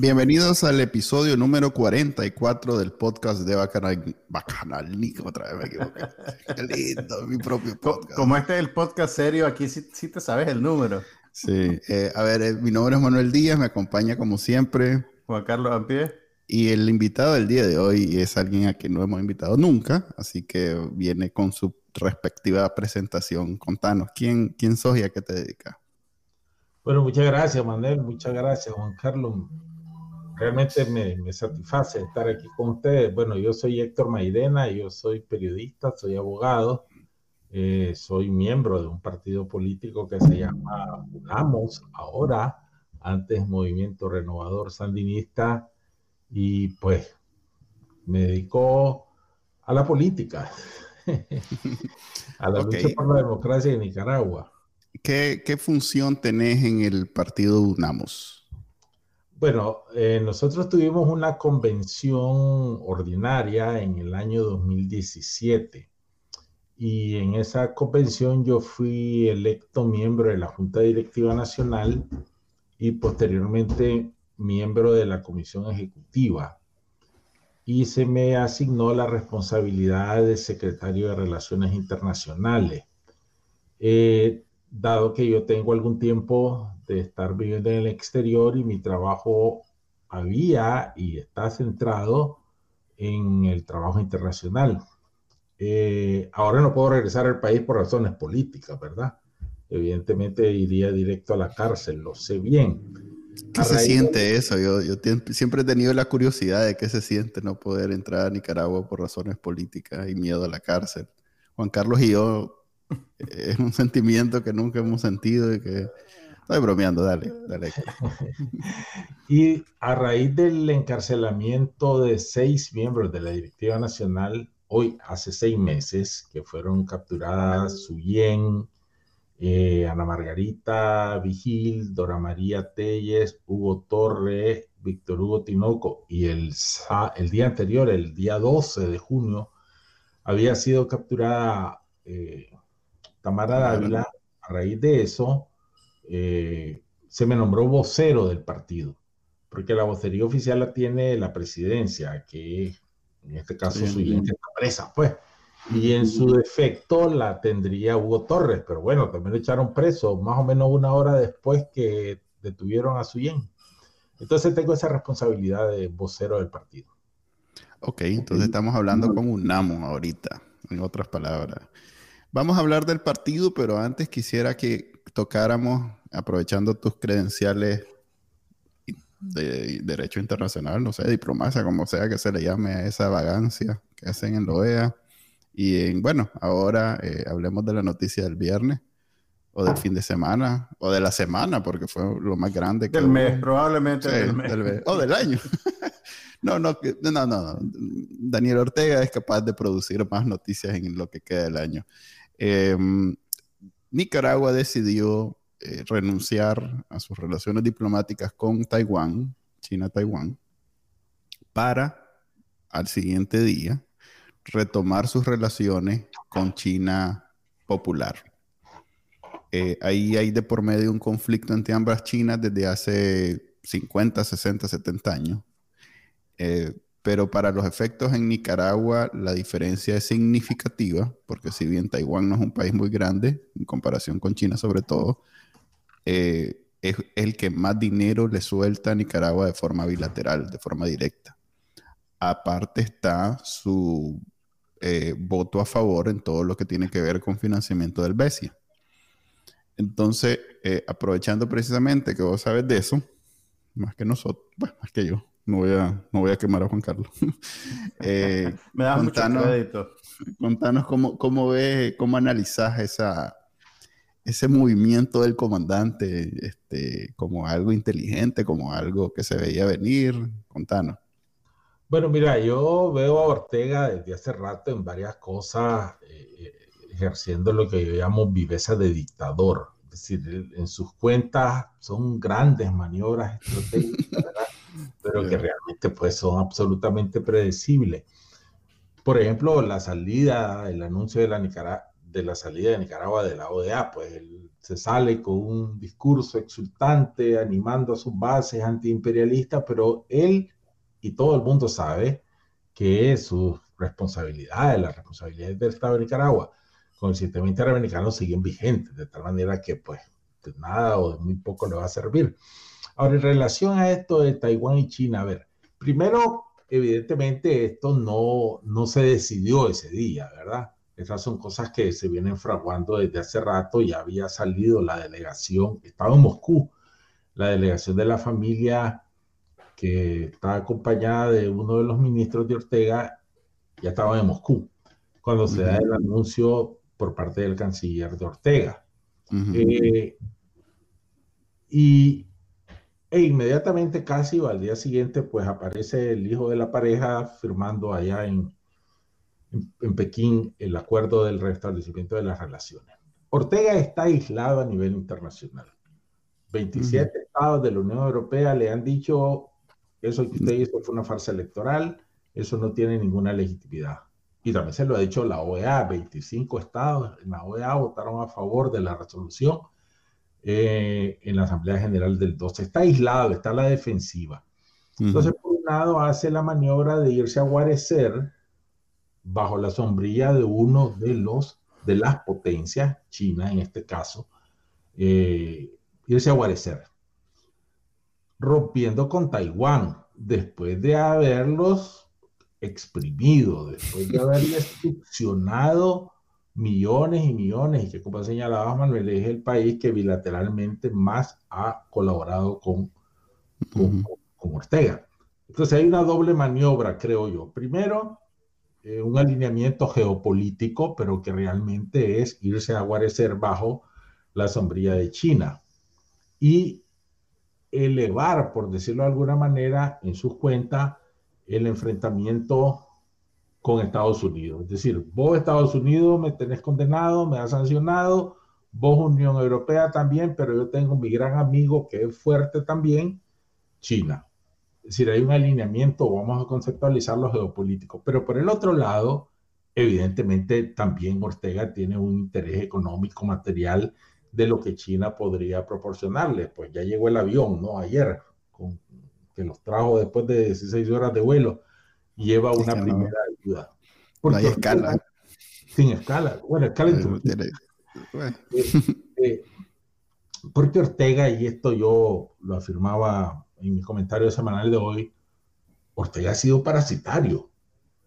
Bienvenidos al episodio número 44 del podcast de Bacanal, Bacanal Nico, otra vez me equivoqué. Qué lindo, mi propio podcast. Como este es el podcast serio, aquí sí, sí te sabes el número. Sí, eh, a ver, eh, mi nombre es Manuel Díaz, me acompaña como siempre. Juan Carlos Ampie. Y el invitado del día de hoy es alguien a quien no hemos invitado nunca, así que viene con su respectiva presentación. Contanos, ¿quién, quién sos y a qué te dedicas? Bueno, muchas gracias, Manuel, muchas gracias, Juan Carlos realmente me, satisface estar aquí con ustedes. Bueno, yo soy Héctor Mairena, yo soy periodista, soy abogado, eh, soy miembro de un partido político que se llama UNAMOS, ahora, antes Movimiento Renovador Sandinista, y pues me dedico a la política, a la lucha por la democracia en Nicaragua. ¿Qué, ¿Qué función tenés en el partido UNAMOS? Bueno, eh, nosotros tuvimos una convención ordinaria en el año 2017 y en esa convención yo fui electo miembro de la Junta Directiva Nacional y posteriormente miembro de la Comisión Ejecutiva y se me asignó la responsabilidad de secretario de Relaciones Internacionales. Eh, dado que yo tengo algún tiempo de estar viviendo en el exterior y mi trabajo había y está centrado en el trabajo internacional. Eh, ahora no puedo regresar al país por razones políticas, ¿verdad? Evidentemente iría directo a la cárcel, lo sé bien. ¿Qué se siente eso? Yo, yo siempre he tenido la curiosidad de qué se siente no poder entrar a Nicaragua por razones políticas y miedo a la cárcel. Juan Carlos y yo es un sentimiento que nunca hemos sentido y que estoy bromeando, dale, dale. y a raíz del encarcelamiento de seis miembros de la Directiva Nacional, hoy hace seis meses, que fueron capturadas Suyen, eh, Ana Margarita Vigil, Dora María Telles, Hugo Torre, Víctor Hugo Tinoco, y el, el día anterior, el día 12 de junio, había sido capturada eh, Tamara Dávila, a raíz de eso, eh, se me nombró vocero del partido, porque la vocería oficial la tiene la presidencia, que en este caso su está presa, pues. Y en su defecto la tendría Hugo Torres, pero bueno, también lo echaron preso más o menos una hora después que detuvieron a Suyen. Entonces tengo esa responsabilidad de vocero del partido. Ok, entonces estamos hablando con un NAMO ahorita, en otras palabras. Vamos a hablar del partido, pero antes quisiera que tocáramos, aprovechando tus credenciales de derecho internacional, no sé, diplomacia, como sea que se le llame a esa vagancia que hacen en la OEA. Y bueno, ahora eh, hablemos de la noticia del viernes, o del fin de semana, o de la semana, porque fue lo más grande. Que del mes, probablemente del mes. o del año. no, no, no, no. Daniel Ortega es capaz de producir más noticias en lo que queda del año. Em, Nicaragua decidió eh, renunciar a sus relaciones diplomáticas con Taiwán, China-Taiwán, para al siguiente día retomar sus relaciones con China popular. Eh, ahí hay de por medio un conflicto entre ambas Chinas desde hace 50, 60, 70 años. Eh, pero para los efectos en Nicaragua la diferencia es significativa, porque si bien Taiwán no es un país muy grande, en comparación con China sobre todo, eh, es el que más dinero le suelta a Nicaragua de forma bilateral, de forma directa. Aparte está su eh, voto a favor en todo lo que tiene que ver con financiamiento del BESIA. Entonces, eh, aprovechando precisamente que vos sabes de eso, más que nosotros, bueno, más que yo, no voy a, no voy a quemar a Juan Carlos. Eh, Me da mucho crédito. Contanos cómo, cómo ves, cómo analizas esa, ese movimiento del comandante este, como algo inteligente, como algo que se veía venir? Contanos. Bueno, mira, yo veo a Ortega desde hace rato en varias cosas, eh, eh, ejerciendo lo que yo llamo viveza de dictador. Decir, en sus cuentas son grandes maniobras estratégicas, pero que realmente pues son absolutamente predecibles. Por ejemplo, la salida, el anuncio de la, de la salida de Nicaragua de la ODA, pues él se sale con un discurso exultante, animando a sus bases antiimperialistas, pero él y todo el mundo sabe que sus responsabilidades, las responsabilidades del Estado de Nicaragua con el sistema interamericano siguen vigentes, de tal manera que pues de nada o de muy poco le va a servir. Ahora, en relación a esto de Taiwán y China, a ver, primero, evidentemente esto no, no se decidió ese día, ¿verdad? Esas son cosas que se vienen fraguando desde hace rato, ya había salido la delegación, estaba en Moscú, la delegación de la familia que estaba acompañada de uno de los ministros de Ortega, ya estaba en Moscú, cuando se da el anuncio por parte del canciller de Ortega. Eh, y e inmediatamente, casi al día siguiente, pues aparece el hijo de la pareja firmando allá en, en, Pekín el acuerdo del restablecimiento de las relaciones. Ortega está aislado a nivel internacional. 27 estados de la Unión Europea le han dicho, eso que usted hizo fue una farsa electoral, eso no tiene ninguna legitimidad. Y también se lo ha dicho la OEA, 25 estados en la OEA votaron a favor de la resolución eh, en la Asamblea General del 12. Está aislado, está a la defensiva. Entonces, por un lado, hace la maniobra de irse a guarecer bajo la sombrilla de uno de los de las potencias, China en este caso, eh, irse a guarecer, rompiendo con Taiwán, después de haberlos exprimido, después de haberles succionado millones y millones, y que como señalaba Manuel, es el país que bilateralmente más ha colaborado con, con, con Ortega. Entonces hay una doble maniobra, creo yo. Primero, eh, un alineamiento geopolítico, pero que realmente es irse a guarecer bajo la sombrilla de China y elevar, por decirlo de alguna manera, en sus cuentas el enfrentamiento con Estados Unidos. Es decir, vos Estados Unidos me tenés condenado, me has sancionado, vos Unión Europea también, pero yo tengo mi gran amigo que es fuerte también, China. Es decir, hay un alineamiento, vamos a conceptualizar lo geopolítico. Pero por el otro lado, evidentemente también Ortega tiene un interés económico, material de lo que China podría proporcionarle. Pues ya llegó el avión, ¿no? Ayer, con, que los trajo después de 16 horas de vuelo, lleva una primera ayuda. Porque no hay escala. Sin escala. Bueno, escala en eh, eh, porque Ortega, y esto yo lo afirmaba en mi comentario semanal de hoy, Ortega ha sido parasitario.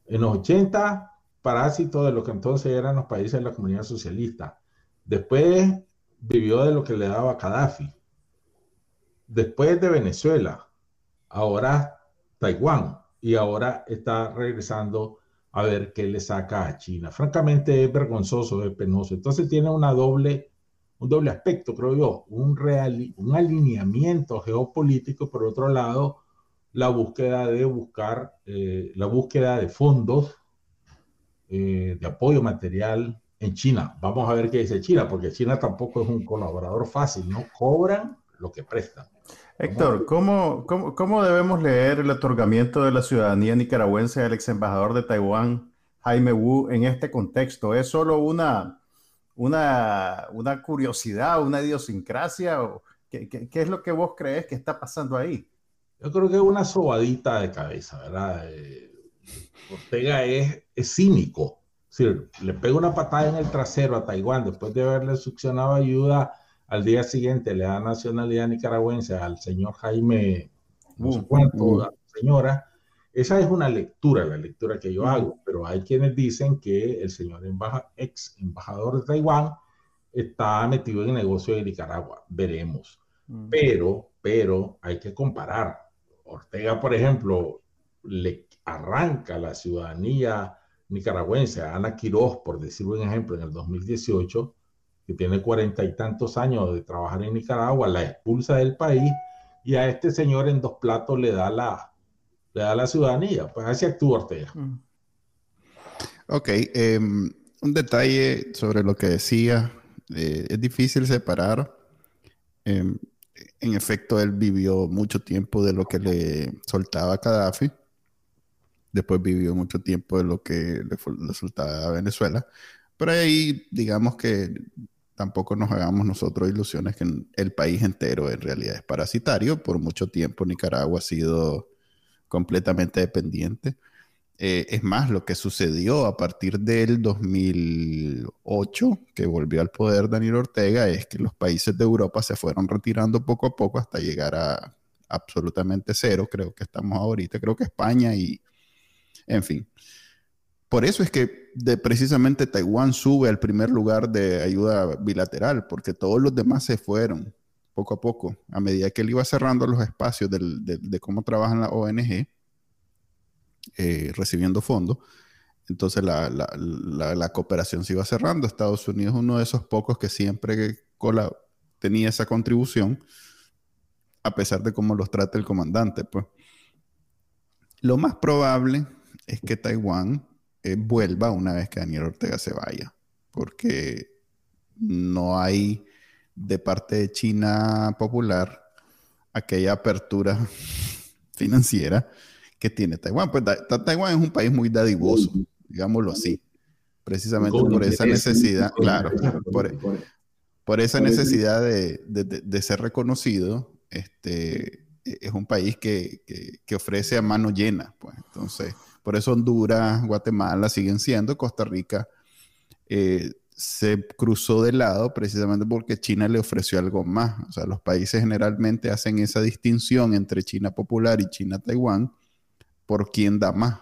En los 80, parásito de lo que entonces eran los países de la comunidad socialista. Después vivió de lo que le daba Gaddafi. Después de Venezuela, ahora Taiwán y ahora está regresando a ver qué le saca a China. Francamente es vergonzoso, es penoso. Entonces tiene una doble un doble aspecto, creo yo, un, real, un alineamiento geopolítico, por otro lado, la búsqueda de buscar, eh, la búsqueda de fondos, eh, de apoyo material en China. Vamos a ver qué dice China, porque China tampoco es un colaborador fácil, no cobran lo que prestan. Héctor, ¿cómo, cómo, cómo debemos leer el otorgamiento de la ciudadanía nicaragüense al ex embajador de Taiwán, Jaime Wu, en este contexto? ¿Es solo una una, una curiosidad, una idiosincrasia? O qué, qué, es lo que vos crees que está pasando ahí? Yo creo que es una sobadita de cabeza, ¿verdad? Eh, Ortega es, es cínico. le pega una patada en el trasero a Taiwán después de haberle succionado ayuda. Al día siguiente le da nacionalidad nicaragüense al señor Jaime, no sé cuánto, señora, esa es una lectura, la lectura que yo hago, pero hay quienes dicen que el señor ex embajador de Taiwán está metido en el negocio de Nicaragua. Veremos. Pero, pero hay que comparar. Ortega, por ejemplo, le arranca la ciudadanía nicaragüense a Ana Quiroz, por decir un ejemplo, en el 2018, tiene cuarenta y tantos años de trabajar en Nicaragua, la expulsa del país y a este señor en dos platos le da la, le da la ciudadanía. Pues así actúa Ortega. Mm. Ok, em, un detalle sobre lo que decía. Eh, es difícil separar. Em, en efecto, él vivió mucho tiempo de lo que le soltaba Gaddafi. Después vivió mucho tiempo de lo que le, soltaba Venezuela. Pero ahí, digamos que tampoco nos hagamos nosotros ilusiones que el país entero en realidad es parasitario. Por mucho tiempo Nicaragua ha sido completamente dependiente. Eh, es más, lo que sucedió a partir del 2008, que volvió al poder Daniel Ortega, es que los países de Europa se fueron retirando poco a poco hasta llegar a absolutamente cero. Creo que estamos ahorita, creo que España y, en fin. Por eso es que de, precisamente Taiwán sube al primer lugar de ayuda bilateral, porque todos los demás se fueron poco a poco, a medida que él iba cerrando los espacios de, cómo trabajan las ONG, eh, recibiendo fondos. Entonces la, cooperación se iba cerrando. Estados Unidos es uno de esos pocos que siempre tenía esa contribución, a pesar de cómo los trata el comandante. Pues. Lo más probable es que Taiwán eh, vuelva una vez que Daniel Ortega se vaya, porque no hay de parte de China popular aquella apertura financiera que tiene Taiwán. Pues Taiwán es un país muy dadivoso, digámoslo así, precisamente por esa necesidad, claro, por, esa necesidad de, ser reconocido, este, es un país que, ofrece a mano llena, pues. Entonces, por eso Honduras, Guatemala siguen siendo, Costa Rica eh, se cruzó de lado precisamente porque China le ofreció algo más. O sea, los países generalmente hacen esa distinción entre China popular y China Taiwán por quién da más.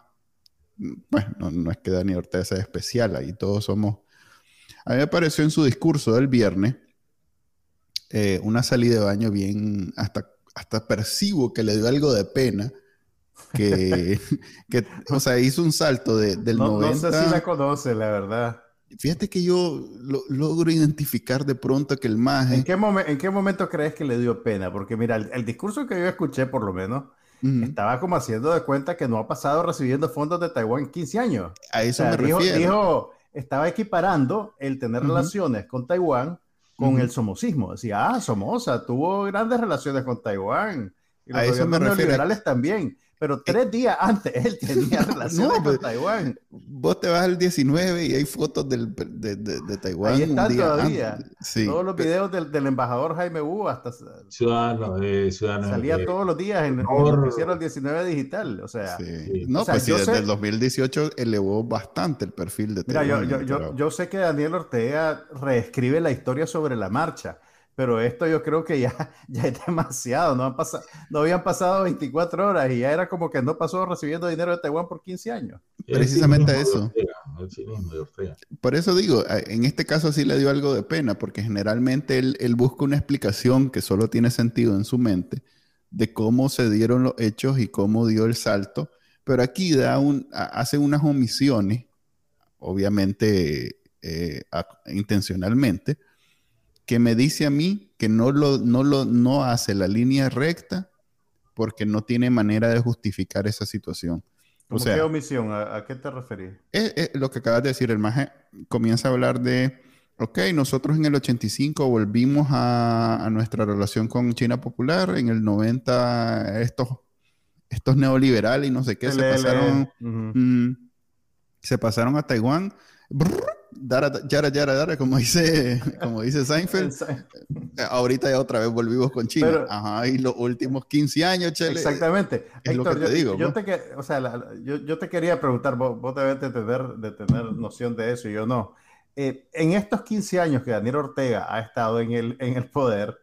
Bueno, no, es que Dani Ortega sea especial, ahí todos somos... A mí me pareció en su discurso del viernes eh, una salida de baño bien, hasta, hasta percibo que le dio algo de pena. Que, que o sea, hizo un salto de, del no, 90. No sé si la conoce, la verdad. Fíjate que yo logro identificar de pronto que el maje... ¿En qué, ¿En qué momento crees que le dio pena? Porque mira, el, discurso que yo escuché por lo menos, estaba como haciendo de cuenta que no ha pasado recibiendo fondos de Taiwán en 15 años. A eso me dijo, refiero. Dijo, estaba equiparando el tener relaciones con Taiwán con el somosismo. Decía, ah, Somoza tuvo grandes relaciones con Taiwán. Y los a eso me refiero. liberales también. Pero eh, tres días antes él tenía relaciones con pues, Taiwán. Vos te vas al 19 y hay fotos del, de, de, Taiwán. Ahí están todavía. Todos los videos del, del, embajador Jaime Wu hasta... Ciudadano, eh, ciudadano Salía todos los días en, en hicieron el 19 digital. O sea... No, pues desde el 2018 elevó bastante el perfil de Taiwán. Mira, yo, yo, yo, yo sé que Daniel Ortega reescribe la historia sobre la marcha pero esto yo creo que ya, ya es demasiado, no, han pasado, no habían pasado 24 horas y ya era como que no pasó recibiendo dinero de Taiwán por 15 años. Precisamente eso. Por eso digo, en este caso sí le dio algo de pena, porque generalmente él, él busca una explicación que solo tiene sentido en su mente de cómo se dieron los hechos y cómo dio el salto, pero aquí da un, hace unas omisiones, obviamente eh, intencionalmente, que me dice a mí que no lo, no lo no hace la línea recta porque no tiene manera de justificar esa situación. O sea, ¿Qué omisión? ¿A, qué te referís? Es, lo que acabas de decir. El maje comienza a hablar de, ok, nosotros en el 85 volvimos a, nuestra relación con China Popular, en el 90 estos, estos neoliberales y no sé qué se pasaron, mm, se pasaron a Taiwán Dara, yara, yara, dara, como dice, como dice Seinfeld. Eh, ahorita ya otra vez volvimos con China. Ajá, y los últimos 15 años, Chele. Exactamente. Es lo que te yo, digo. Yo te, o sea, yo, yo, te quería preguntar, vos, vos debes de tener, de tener noción de eso y yo no. Eh, en estos 15 años que Daniel Ortega ha estado en el, en el poder,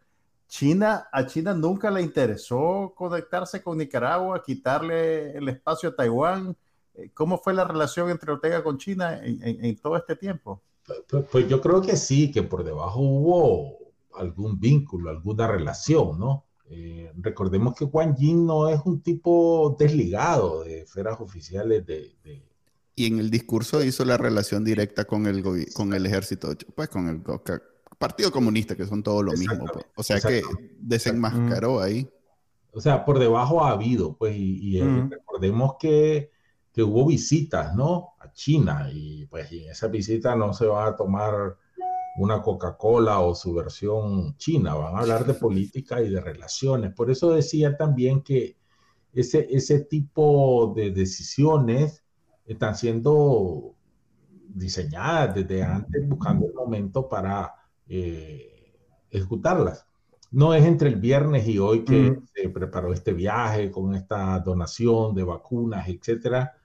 China, a China nunca le interesó conectarse con Nicaragua, quitarle el espacio a Taiwán ¿Cómo fue la relación entre Ortega con China en, todo este tiempo? Pues, pues, pues, yo creo que sí, que por debajo hubo algún vínculo, alguna relación, ¿no? Eh, recordemos que Juan Yin no es un tipo desligado de esferas oficiales de, Y en el discurso hizo la relación directa con el, con el ejército, pues con el Partido Comunista, que son todo lo mismo. Pues. O sea que desenmascaró ahí. O sea, por debajo ha habido, pues, y, recordemos que, que, hubo visitas, ¿no? A China, y pues en esa visita no se va a tomar una Coca-Cola o su versión china, van a hablar de política y de relaciones. Por eso decía también que ese, ese tipo de decisiones están siendo diseñadas desde antes, buscando el momento para eh, ejecutarlas. No es entre el viernes y hoy que se preparó este viaje con esta donación de vacunas, etcétera,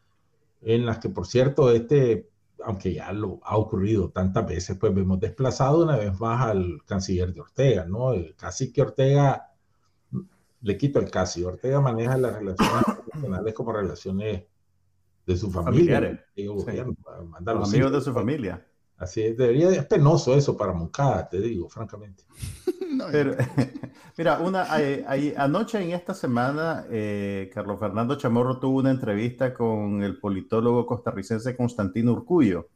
en las que, por cierto, este, aunque ya lo ha ocurrido tantas veces, pues vemos desplazado una vez más al canciller de Ortega, ¿no? casi que Ortega, le quito el casi, Ortega maneja las relaciones internacionales como relaciones de su familia. amigos de su familia. Así es, debería, es penoso eso para Moncada, te digo, francamente. mira, una, anoche en esta semana, eh, Carlos Fernando Chamorro tuvo una entrevista con el politólogo costarricense Constantino Urcullo.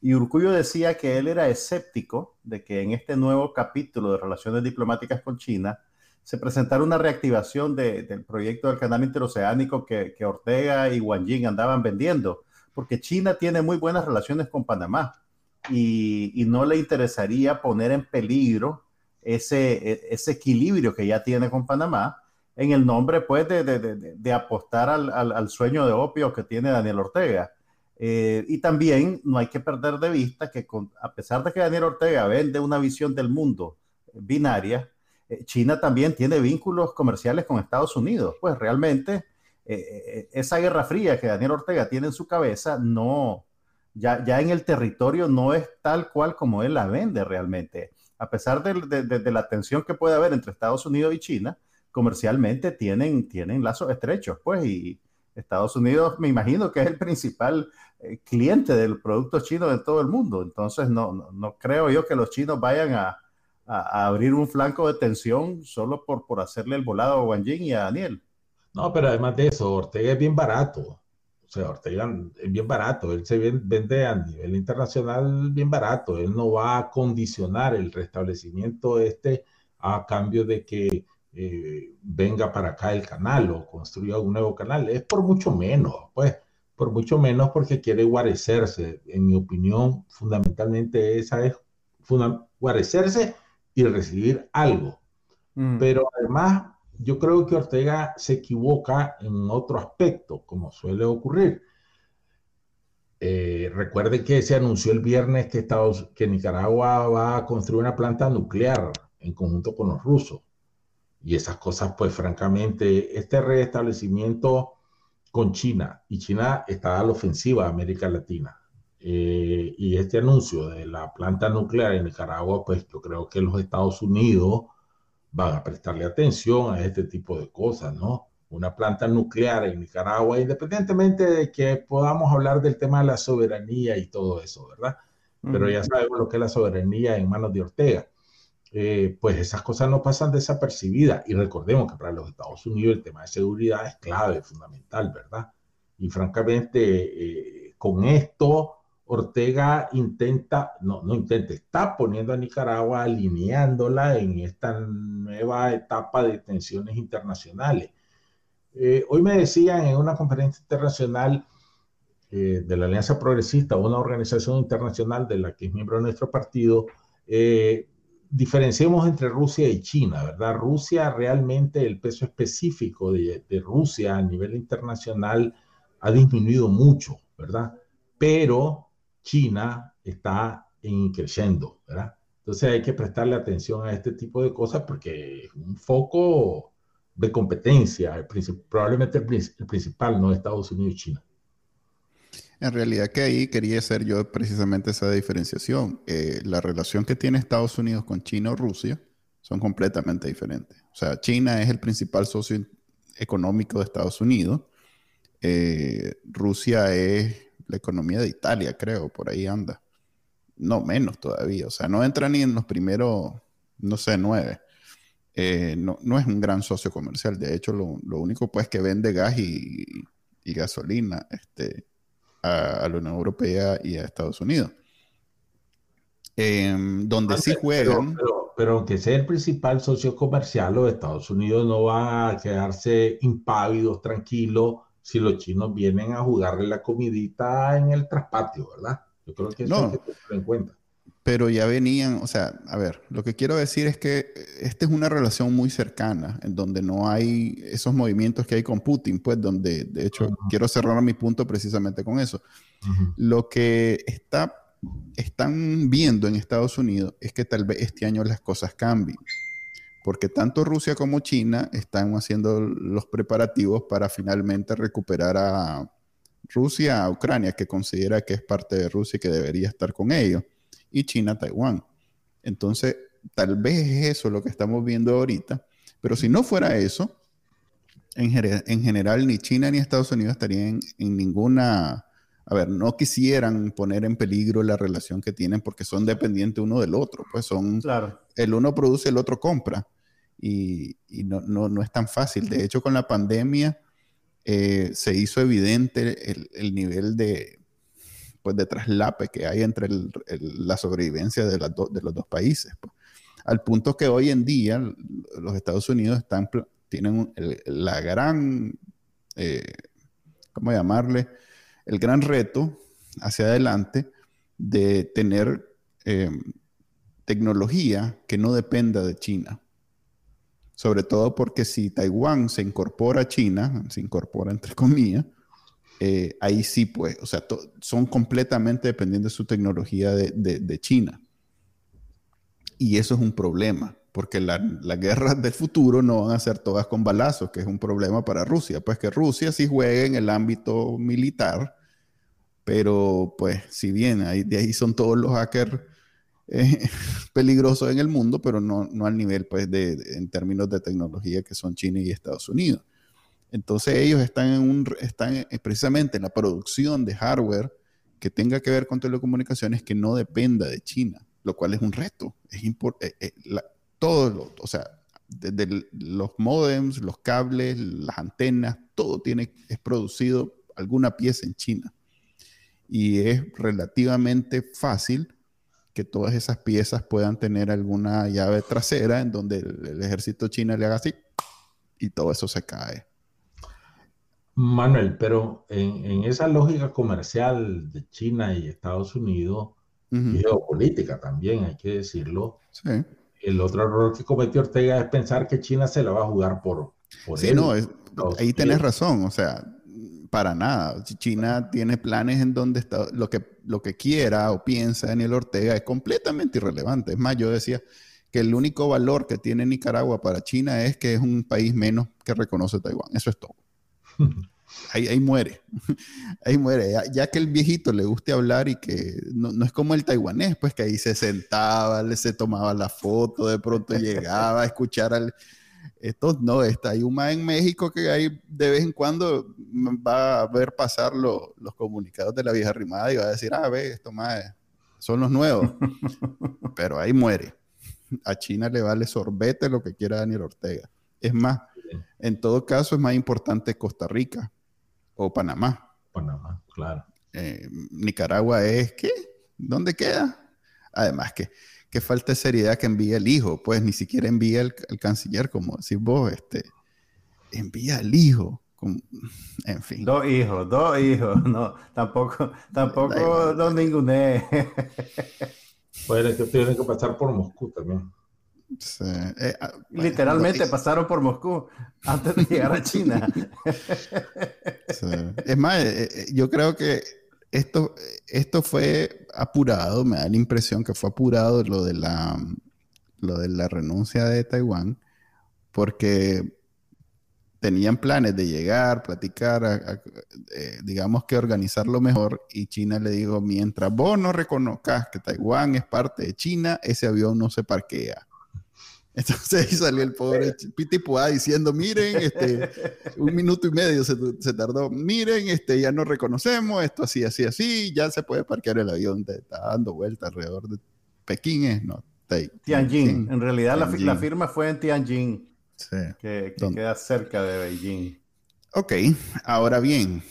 Y Urcullo decía que él era escéptico de que en este nuevo capítulo de relaciones diplomáticas con China se presentara una reactivación del proyecto del canal interoceánico que, que Ortega y Wang Jing andaban vendiendo, porque China tiene muy buenas relaciones con Panamá y, no le interesaría poner en peligro ese, e, ese, equilibrio que ya tiene con Panamá en el nombre pues de, de, de, apostar al, al, sueño de opio que tiene Daniel Ortega. Eh, y también no hay que perder de vista que a pesar de que Daniel Ortega vende una visión del mundo binaria, eh, China también tiene vínculos comerciales con Estados Unidos. Pues realmente eh, esa guerra fría que Daniel Ortega tiene en su cabeza no, ya, ya en el territorio no es tal cual como él la vende realmente. A pesar de, la tensión que puede haber entre Estados Unidos y China, comercialmente tienen, tienen lazos estrechos, pues, y Estados Unidos me imagino que es el principal eh, cliente del producto chino de todo el mundo. Entonces, no, no, creo yo que los chinos vayan a, abrir un flanco de tensión solo por, por hacerle el volado a Wang Jing y a Daniel. No, pero además de eso, Ortega es bien barato. O sea, Ortega es bien barato, él se vende a nivel internacional bien barato, él no va a condicionar el restablecimiento este a cambio de que eh, venga para acá el canal o construya un nuevo canal, es por mucho menos, pues, por mucho menos porque quiere guarecerse, en mi opinión, fundamentalmente esa es guarecerse y recibir algo. Mm. Pero además yo creo que Ortega se equivoca en otro aspecto, como suele ocurrir. Eh, recuerden que se anunció el viernes que, Estados, que Nicaragua va a construir una planta nuclear en conjunto con los rusos. Y esas cosas, pues francamente, este restablecimiento con China, y China está a la ofensiva a América Latina, eh, y este anuncio de la planta nuclear en Nicaragua, pues yo creo que los Estados Unidos van a prestarle atención a este tipo de cosas, ¿no? Una planta nuclear en Nicaragua, independientemente de que podamos hablar del tema de la soberanía y todo eso, ¿verdad? Pero ya sabemos lo que es la soberanía en manos de Ortega. Eh, pues esas cosas no pasan desapercibidas. Y recordemos que para los Estados Unidos el tema de seguridad es clave, fundamental, ¿verdad? Y francamente, eh, con esto Ortega intenta, no, no intenta, está poniendo a Nicaragua, alineándola en esta nueva etapa de tensiones internacionales. Eh, hoy me decían en una conferencia internacional eh, de la Alianza Progresista, una organización internacional de la que es miembro de nuestro partido, eh, diferenciemos entre Rusia y China, ¿verdad? Rusia realmente, el peso específico de, de Rusia a nivel internacional ha disminuido mucho, ¿verdad? Pero China está creciendo, ¿verdad? Entonces hay que prestarle atención a este tipo de cosas porque es un foco de competencia, probablemente el, principal, no Estados Unidos y China. En realidad que ahí quería hacer yo precisamente esa diferenciación. Eh, la relación que tiene Estados Unidos con China o Rusia son completamente diferentes. O sea, China es el principal socio económico de Estados Unidos. Eh, Rusia es la economía de Italia, creo, por ahí anda. No, menos todavía. O sea, no entra ni en los primeros, no sé, nueve. Eh, no, es un gran socio comercial. De hecho, lo, único pues que vende gas y, gasolina este, a, la Unión Europea y a Estados Unidos. em, donde sí juegan. Pero, aunque sea el principal socio comercial, los Estados Unidos no van a quedarse impávidos, tranquilos, si los chinos vienen a jugarle la comidita en el traspatio, ¿verdad? Yo creo que eso no. hay que tenerlo en cuenta pero ya venían, o sea, a ver, lo que quiero decir es que esta es una relación muy cercana, en donde no hay esos movimientos que hay con Putin, pues donde, de hecho, quiero cerrar mi punto precisamente con eso. Lo que está, están viendo en Estados Unidos es que tal vez este año las cosas cambien, porque tanto Rusia como China están haciendo los preparativos para finalmente recuperar a Rusia, a Ucrania, que considera que es parte de Rusia y que debería estar con ellos y China-Taiwán. Entonces, tal vez es eso lo que estamos viendo ahorita, pero si no fuera eso, en, general ni China ni Estados Unidos estarían en ninguna, a ver, no quisieran poner en peligro la relación que tienen porque son dependientes uno del otro, pues son, claro. el uno produce, el otro compra y, no, es tan fácil. De hecho, con la pandemia eh, se hizo evidente el nivel de, pues, de traslape que hay entre la sobrevivencia de, de, los dos países. Pues. Al punto que hoy en día los Estados Unidos están, tienen la gran, eh, ¿cómo llamarle? El gran reto hacia adelante de tener em, tecnología que no dependa de China. Sobre todo porque si Taiwán se incorpora a China, se incorpora entre comillas, eh, ahí sí, pues, o sea, son completamente dependientes de su tecnología de, China. Y eso es un problema, porque las guerras del futuro no van a ser todas con balazos, que es un problema para Rusia. Pues que Rusia sí juegue en el ámbito militar, pero pues si bien ahí, de ahí son todos los hackers eh, peligrosos en el mundo, pero no, no al nivel pues de, en términos de tecnología que son China y Estados Unidos. Entonces ellos están, en un, están eh, precisamente en la producción de hardware que tenga que ver con telecomunicaciones que no dependa de China, lo cual es un reto. Es eh, eh, todo, o sea, desde los modems, los cables, las antenas, todo tiene, es producido alguna pieza en China. Y es relativamente fácil que todas esas piezas puedan tener alguna llave trasera en donde el ejército chino le haga así y todo eso se cae. Manuel, pero en, esa lógica comercial de China y Estados Unidos, y geopolítica también, hay que decirlo, el otro error que cometió Ortega es pensar que China se la va a jugar por, por sí, no, ahí tenés razón, o sea, para nada. China tiene planes en donde está, lo, que, lo que quiera o piensa Daniel Ortega es completamente irrelevante. Es más, yo decía que el único valor que tiene Nicaragua para China es que es un país menos que reconoce Taiwán. Eso es todo. ahí, muere. ahí muere. Ya, que el viejito le guste hablar y que no, es como el taiwanés, pues que ahí se sentaba, le se tomaba la foto, de pronto llegaba a escuchar al... Esto no, está hay un más en México que ahí de vez en cuando va a ver pasar los comunicados de la vieja rimada y va a decir, ah, ve, esto más son los nuevos. Pero ahí muere. A China le vale sorbete lo que quiera Daniel Ortega. Es más, en todo caso, es más importante Costa Rica o Panamá. Panamá, claro. Eh, Nicaragua es, ¿qué? ¿Dónde queda? Además, que, que falta de seriedad que envíe el hijo, pues ni siquiera envía el, canciller, como decís vos, este, envía el hijo. en fin. Dos hijos, dos hijos, no, tampoco, tampoco no ninguné. Puede que tienen que pasar por Moscú también. Eh, ah, Literalmente pasaron por Moscú antes de llegar a China. Es más, eh, eh, yo creo que esto, esto fue apurado, me da la impresión que fue apurado lo de la, lo de la renuncia de Taiwán, porque tenían planes de llegar, platicar, digamos que organizarlo mejor, y China le dijo, mientras vos no reconozcas que Taiwán es parte de China, ese avión no se parquea. Entonces ahí salió el pobre Pitipuá diciendo, miren, este, un minuto y medio se, tardó, miren, este, ya no reconocemos, esto así, así, así, ya se puede parquear el avión, está dando vuelta alrededor de Pekín, es, ¿no? Tianjin, en realidad La, firma fue en Tianjin, que, queda cerca de Beijing. Ok, ahora bien,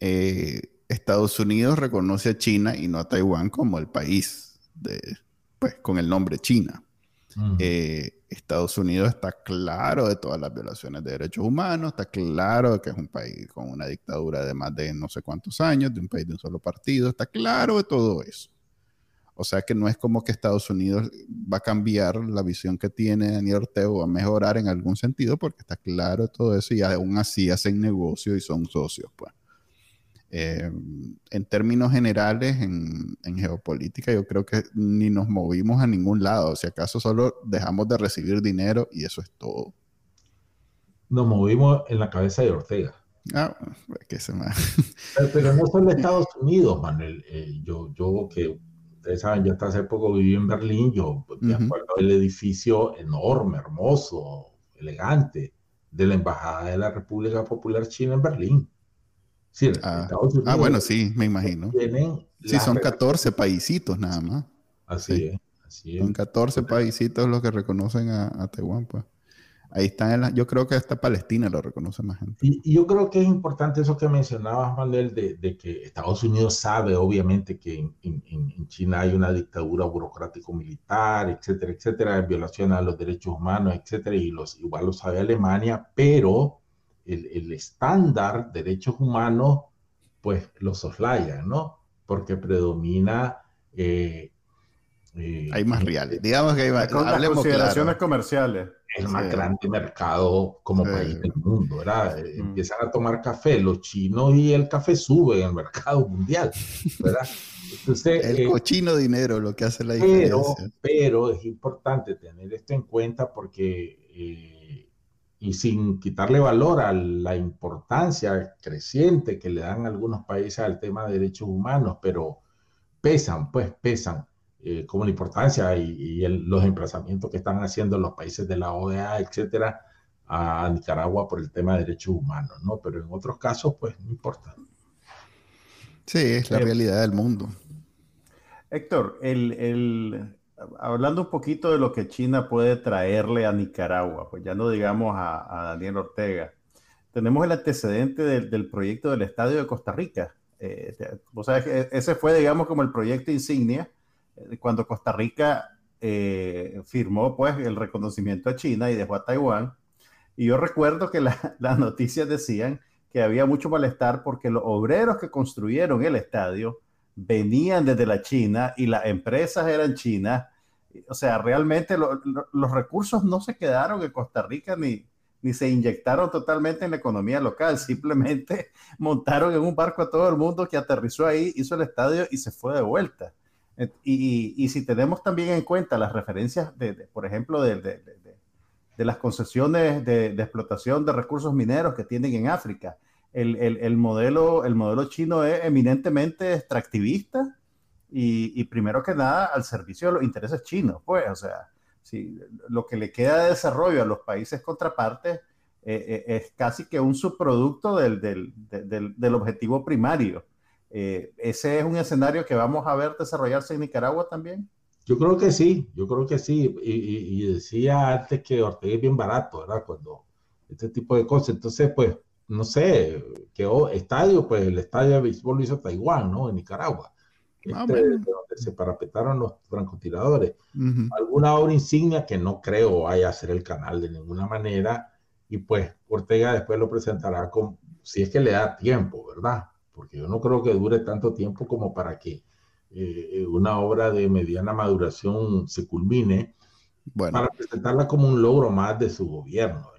eh, Estados Unidos reconoce a China y no a Taiwán como el país de, pues con el nombre China. Eh, Estados Unidos está claro de todas las violaciones de derechos humanos, está claro de que es un país con una dictadura de más de no sé cuántos años, de un país de un solo partido, está claro de todo eso. O sea que no es como que Estados Unidos va a cambiar la visión que tiene Daniel Ortega o va a mejorar en algún sentido porque está claro de todo eso y aún así hacen negocio y son socios, pues. Eh, en términos generales, en, geopolítica, yo creo que ni nos movimos a ningún lado. Si acaso solo dejamos de recibir dinero y eso es todo. Nos movimos en la cabeza de Ortega. Ah, que se me... pero, no solo Estados Unidos, Manuel. Eh, yo, yo que ustedes saben, yo hasta hace poco viví en Berlín, yo me acuerdo del edificio enorme, hermoso, elegante de la Embajada de la República Popular China en Berlín. Sí, ah, ah, bueno, sí, me imagino. Sí, son 14 paisitos nada más. Así es, así es. Son 14 paisitos los que reconocen a, a Taiwán, pues. Ahí está, yo creo que hasta Palestina lo reconoce más gente. Y, yo creo que es importante eso que mencionabas, Manuel, de, de que Estados Unidos sabe, obviamente, que en, en, China hay una dictadura burocrático-militar, etcétera, etcétera, violación a los derechos humanos, etcétera, y los, igual lo sabe Alemania, pero el, estándar derechos humanos, pues lo soslaya, ¿no? Porque predomina... Eh, eh, hay más reales. Digamos que hay más... consideraciones comerciales. El más grande mercado como país del mundo, ¿verdad? Eh, mm. Empiezan a tomar café los chinos y el café sube en el mercado mundial, ¿verdad? Entonces, el cochino dinero lo que hace la diferencia. Pero, es importante tener esto en cuenta porque y sin quitarle valor a la importancia creciente que le dan algunos países al tema de derechos humanos, pero pesan, pues pesan, eh, como la importancia y, los emplazamientos que están haciendo los países de la OEA, etcétera, a Nicaragua por el tema de derechos humanos, ¿no? Pero en otros casos, pues no importa. Sí, es la eh, realidad del mundo. Héctor, el, el, hablando un poquito de lo que China puede traerle a Nicaragua, pues ya no digamos a, Daniel Ortega, tenemos el antecedente del, proyecto del Estadio de Costa Rica. Eh, o sea, ese fue, digamos, como el proyecto insignia eh, cuando Costa Rica eh, firmó pues el reconocimiento a China y dejó a Taiwán. Y yo recuerdo que las noticias decían que había mucho malestar porque los obreros que construyeron el estadio venían desde la China y las empresas eran chinas. O sea, realmente los recursos no se quedaron en Costa Rica ni, ni se inyectaron totalmente en la economía local, simplemente montaron en un barco a todo el mundo que aterrizó ahí, hizo el estadio y se fue de vuelta. Y, y, si tenemos también en cuenta las referencias, de, por ejemplo, de, de, de, las concesiones de, explotación de recursos mineros que tienen en África, el, modelo, el modelo chino es eminentemente extractivista y, primero que nada al servicio de los intereses chinos, pues, o sea, si lo que le queda de desarrollo a los países contrapartes eh, eh, es casi que un subproducto del, del, objetivo primario. Eh, ¿Ese es un escenario que vamos a ver desarrollarse en Nicaragua también? Yo creo que sí, yo creo que sí. Y, y decía antes que Ortega es bien barato, ¿verdad? Cuando este tipo de cosas. Entonces, pues, no sé, qué estadio, pues el estadio de béisbol lo hizo Taiwán, ¿no? En Nicaragua. Ah, este, donde se parapetaron los francotiradores. Alguna obra insignia que no creo vaya a ser el canal de ninguna manera. Y pues Ortega después lo presentará con, si es que le da tiempo, ¿verdad? Porque yo no creo que dure tanto tiempo como para que eh, una obra de mediana maduración se culmine para presentarla como un logro más de su gobierno.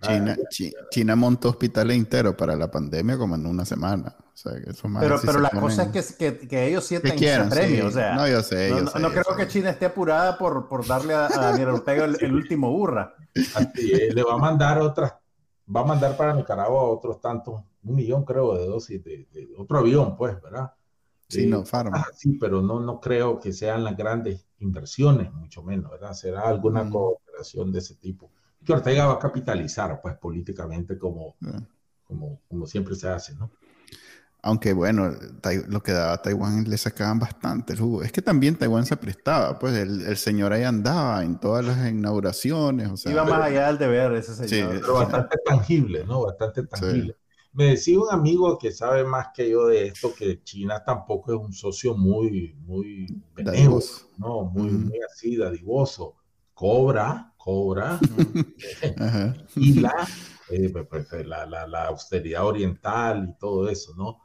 China, montó hospitales enteros para la pandemia como en una semana. pero pero la cosa es que, que, ellos sienten ese premio. O sea, no, yo sé. no, creo que China esté apurada por, por darle a, Daniel Ortega el, último burra. le va a mandar otras, va a mandar para Nicaragua otros tantos, un millón creo de dosis de, de otro avión, pues, ¿verdad? Sí, no, Sí, pero no, no creo que sean las grandes inversiones, mucho menos, ¿verdad? Será alguna cooperación de ese tipo. Que Ortega va a capitalizar, pues, políticamente como, ah. como, como siempre se hace, ¿no? Aunque bueno, lo que daba a Taiwán le sacaban bastante el jugo. Es que también Taiwán se prestaba, pues el, señor ahí andaba en todas las inauguraciones. O sea, Iba más allá del deber ese señor. Sí, pero bastante tangible, ¿no? Bastante tangible. Me decía un amigo que sabe más que yo de esto que China tampoco es un socio muy, muy benévolo, ¿no? Muy, muy así, dadivoso. Cobra, cobra. y eh, pues, pues, la, la, la, austeridad oriental y todo eso, ¿no?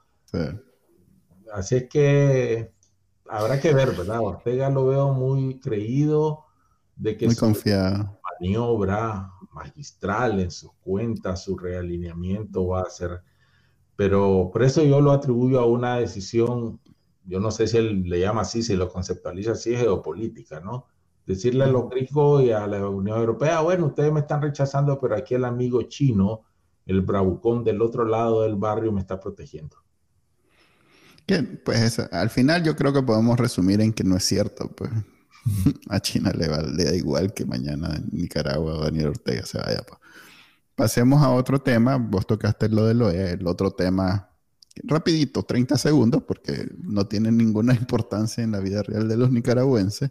Así es que habrá que ver, ¿verdad? Ortega lo veo muy creído de que muy confiado. maniobra magistral en sus cuentas, su realineamiento va a ser, pero por eso yo lo atribuyo a una decisión, yo no sé si él le llama así, si lo conceptualiza así, geopolítica, ¿no? Decirle a los gringos y a la Unión Europea, bueno, ustedes me están rechazando, pero aquí el amigo chino, el bravucón del otro lado del barrio me está protegiendo. Pues al final yo creo que podemos resumir en que no es cierto, pues a China le, da igual que mañana Nicaragua o Daniel Ortega se vaya. Pasemos a otro tema, vos tocaste lo de lo el otro tema rapidito, 30 segundos, porque no tiene ninguna importancia en la vida real de los nicaragüenses.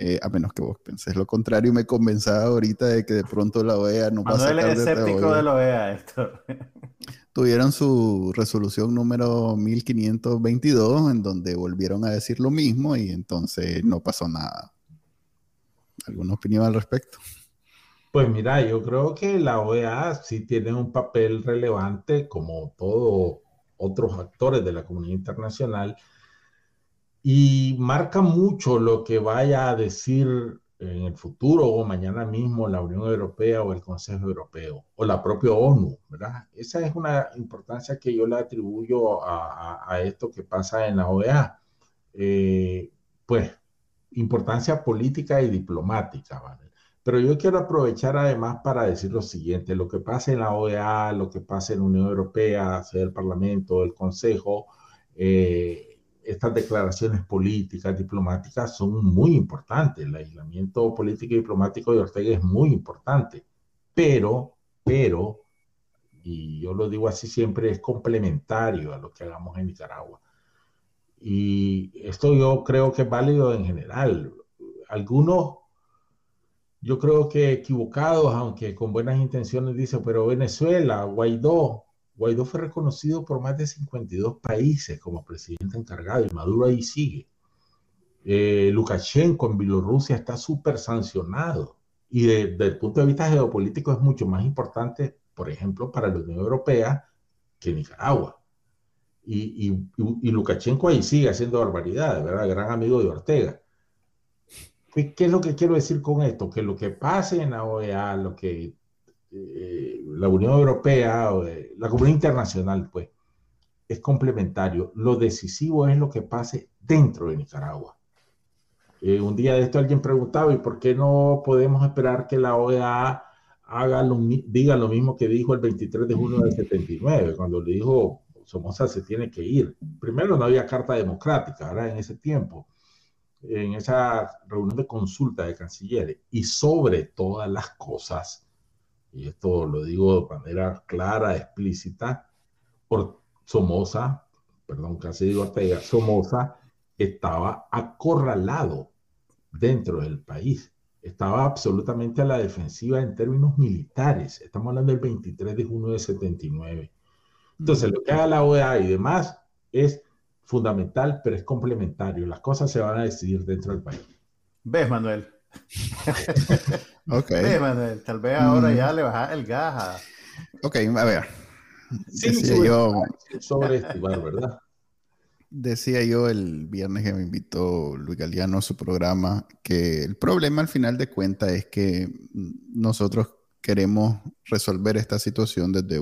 Eh, a menos que vos penses lo contrario y me convenzaba ahorita de que de pronto la OEA no va a sacar es escéptico de la OEA, Héctor. Tuvieron su resolución número 1522 en donde volvieron a decir lo mismo y entonces no pasó nada. ¿Alguna opinión al respecto? Pues mira, yo creo que la OEA sí tiene un papel relevante como todos otros actores de la comunidad internacional y marca mucho lo que vaya a decir en el futuro o mañana mismo la Unión Europea o el Consejo Europeo o la propia ONU, ¿verdad? Esa es una importancia que yo le atribuyo a, esto que pasa en la OEA. Eh, pues, importancia política y diplomática, ¿vale? Pero yo quiero aprovechar además para decir lo siguiente, lo que pasa en la OEA, lo que pasa en la Unión Europea, sea el Parlamento, el Consejo, eh, estas declaraciones políticas, diplomáticas son muy importantes. El aislamiento político y diplomático de Ortega es muy importante, pero, pero, y yo lo digo así siempre, es complementario a lo que hagamos en Nicaragua. Y esto yo creo que es válido en general. Algunos, yo creo que equivocados, aunque con buenas intenciones, dicen, pero Venezuela, Guaidó, Guaidó fue reconocido por más de 52 países como presidente encargado y Maduro ahí sigue. Eh, Lukashenko en Bielorrusia está súper sancionado y desde el punto de vista geopolítico es mucho más importante, por ejemplo, para la Unión Europea que Nicaragua. Y, y, Lukashenko ahí sigue haciendo barbaridades, ¿verdad? Gran amigo de Ortega. ¿Qué, ¿Qué, es lo que quiero decir con esto? Que lo que pase en la OEA, lo que eh, la Unión Europea, la comunidad internacional, pues, es complementario. Lo decisivo es lo que pase dentro de Nicaragua. Eh, un día de esto alguien preguntaba, ¿y por qué no podemos esperar que la OEA haga lo, diga lo mismo que dijo el 23 de junio del 79, cuando le dijo Somoza se tiene que ir? Primero no había carta democrática, ahora en ese tiempo, en esa reunión de consulta de cancilleres, y sobre todas las cosas, y esto lo digo de manera clara, explícita, por Somoza, perdón, casi digo Ortega, Somoza estaba acorralado dentro del país. Estaba absolutamente a la defensiva en términos militares. Estamos hablando del 23 de junio de 79. Entonces, lo que haga la OEA y demás es fundamental, pero es complementario. Las cosas se van a decidir dentro del país. ¿Ves, Manuel? ok. tal vez ahora ya le baja el gas. Ok, a ver. decía yo. ¿verdad? Decía yo el viernes que me invitó Luis Galeano a su programa que el problema al final de cuentas es que nosotros queremos resolver esta situación desde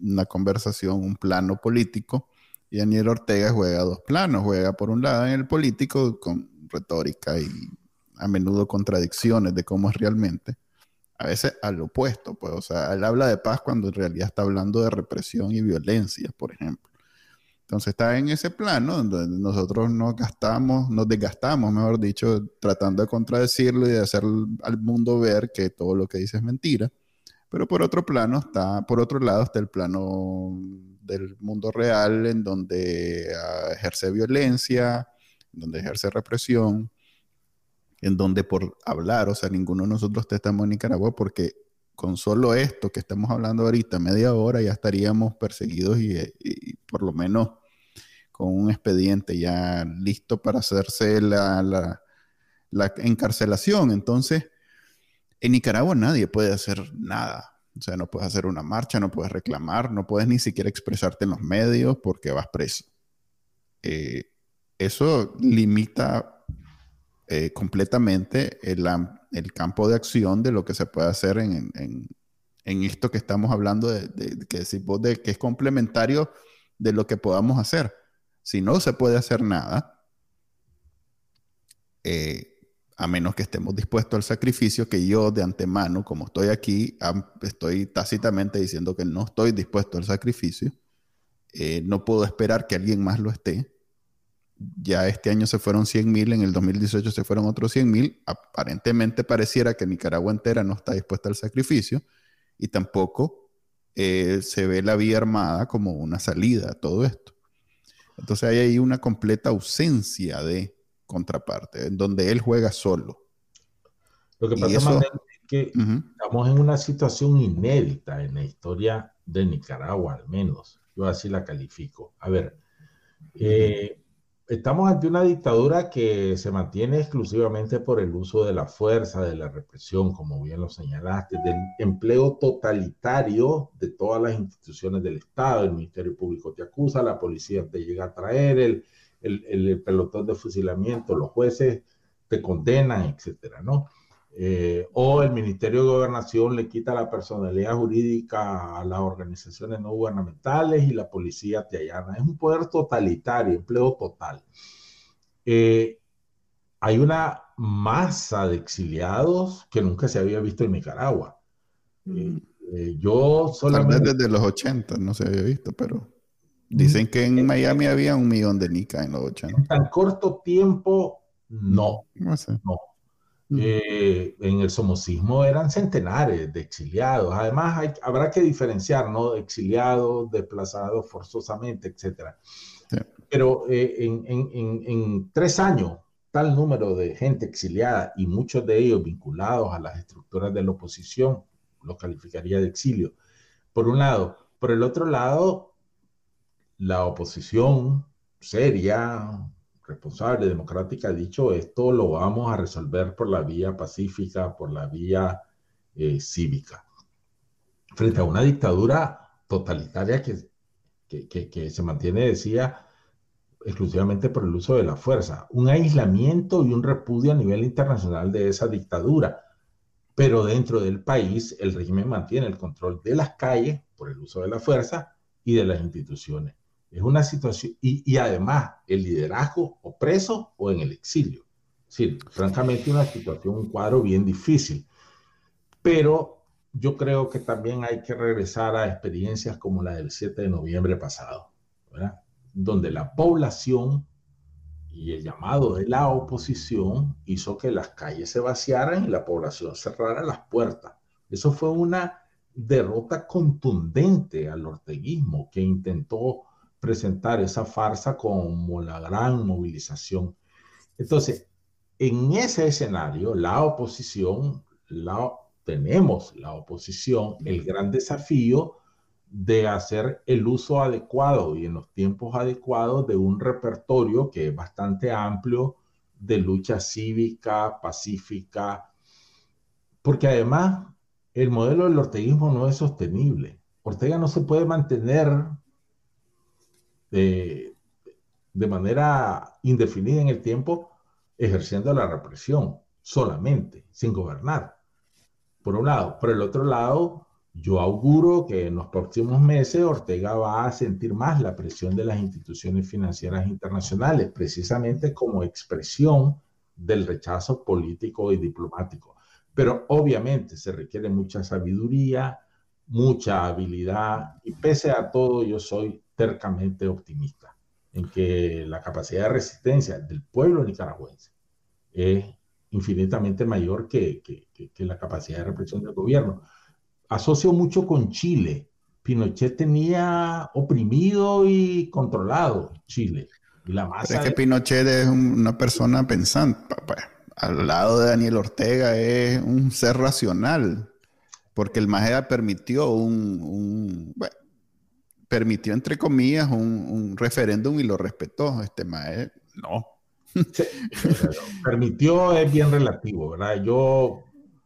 una conversación, un plano político, y Daniel Ortega juega dos planos. Juega por un lado en el político con retórica y a menudo contradicciones de cómo es realmente, a veces al opuesto, pues, o sea, él habla de paz cuando en realidad está hablando de represión y violencia, por ejemplo. Entonces está en ese plano donde nosotros nos gastamos, nos desgastamos, mejor dicho, tratando de contradecirlo y de hacer al mundo ver que todo lo que dice es mentira. Pero por otro plano está, por otro lado está el plano del mundo real en donde ah, ejerce violencia, donde ejerce represión, en donde por hablar, o sea, ninguno de nosotros estamos en Nicaragua porque con solo esto que estamos hablando ahorita, media hora, ya estaríamos perseguidos y, por lo menos con un expediente ya listo para hacerse la, la, la encarcelación. Entonces, en Nicaragua nadie puede hacer nada. O sea, no puedes hacer una marcha, no puedes reclamar, no puedes ni siquiera expresarte en los medios porque vas preso. Eh, eso limita eh, completamente el, campo de acción de lo que se puede hacer en, esto que estamos hablando de, que decimos de que es complementario de lo que podamos hacer. Si no se puede hacer nada, eh, a menos que estemos dispuestos al sacrificio, que yo de antemano, como estoy aquí, estoy tácitamente diciendo que no estoy dispuesto al sacrificio, eh, no puedo esperar que alguien más lo esté. Ya este año se fueron 100 mil, en el 2018 se fueron otros 100 mil. Aparentemente pareciera que Nicaragua entera no está dispuesta al sacrificio y tampoco eh, se ve la vía armada como una salida a todo esto. Entonces hay ahí una completa ausencia de contraparte, en donde él juega solo. Lo que pasa es que estamos en una situación inédita en la historia de Nicaragua, al menos. Yo así la califico. A ver, eh, estamos ante una dictadura que se mantiene exclusivamente por el uso de la fuerza, de la represión, como bien lo señalaste, del empleo totalitario de todas las instituciones del Estado. El Ministerio Público te acusa, la policía te llega a traer, el, el, pelotón de fusilamiento, los jueces te condenan, etcétera, ¿no? Eh, o el Ministerio de Gobernación le quita la personalidad jurídica a las organizaciones no gubernamentales y la policía te allana. Es un poder totalitario, empleo total. Eh, hay una masa de exiliados que nunca se había visto en Nicaragua. Eh, yo solamente... desde los 80 no se había visto, pero... Dicen que en Miami había un millón de nicas en los 80. En tan corto tiempo, no. No mm. Eh, en el somocismo eran centenares de exiliados. Además, habrá que diferenciar, ¿no? Exiliados, desplazados forzosamente, etc. Pero eh, en, en, tres años, tal número de gente exiliada y muchos de ellos vinculados a las estructuras de la oposición, lo calificaría de exilio. Por un lado. Por el otro lado, la oposición seria, responsable, democrática ha dicho esto lo vamos a resolver por la vía pacífica, por la vía eh, cívica. Frente a una dictadura totalitaria que, que, se mantiene, decía, exclusivamente por el uso de la fuerza. Un aislamiento y un repudio a nivel internacional de esa dictadura. Pero dentro del país, el régimen mantiene el control de las calles por el uso de la fuerza y de las instituciones. Es una situación, y, además el liderazgo o preso o en el exilio. Sí, francamente una situación, un cuadro bien difícil. Pero yo creo que también hay que regresar a experiencias como la del 7 de noviembre pasado, ¿verdad? donde la población y el llamado de la oposición hizo que las calles se vaciaran y la población cerrara las puertas. Eso fue una derrota contundente al orteguismo que intentó presentar esa farsa como la gran movilización. Entonces, en ese escenario, la oposición, la, tenemos la oposición, el gran desafío de hacer el uso adecuado y en los tiempos adecuados de un repertorio que es bastante amplio de lucha cívica, pacífica, porque además el modelo del orteguismo no es sostenible. Ortega no se puede mantener de, manera indefinida en el tiempo, ejerciendo la represión solamente, sin gobernar. Por un lado. Por el otro lado, yo auguro que en los próximos meses Ortega va a sentir más la presión de las instituciones financieras internacionales, precisamente como expresión del rechazo político y diplomático. Pero obviamente se requiere mucha sabiduría, mucha habilidad y pese a todo yo soy tercamente optimista en que la capacidad de resistencia del pueblo nicaragüense es infinitamente mayor que, que, la capacidad de represión del gobierno. Asocio mucho con Chile. Pinochet tenía oprimido y controlado Chile. Y la masa es que Pinochet es una persona pensante. Al lado de Daniel Ortega es un ser racional. porque el Majeda permitió un, bueno, permitió entre comillas un, referéndum y lo respetó. Este Majeda no. permitió es bien relativo, ¿verdad? Yo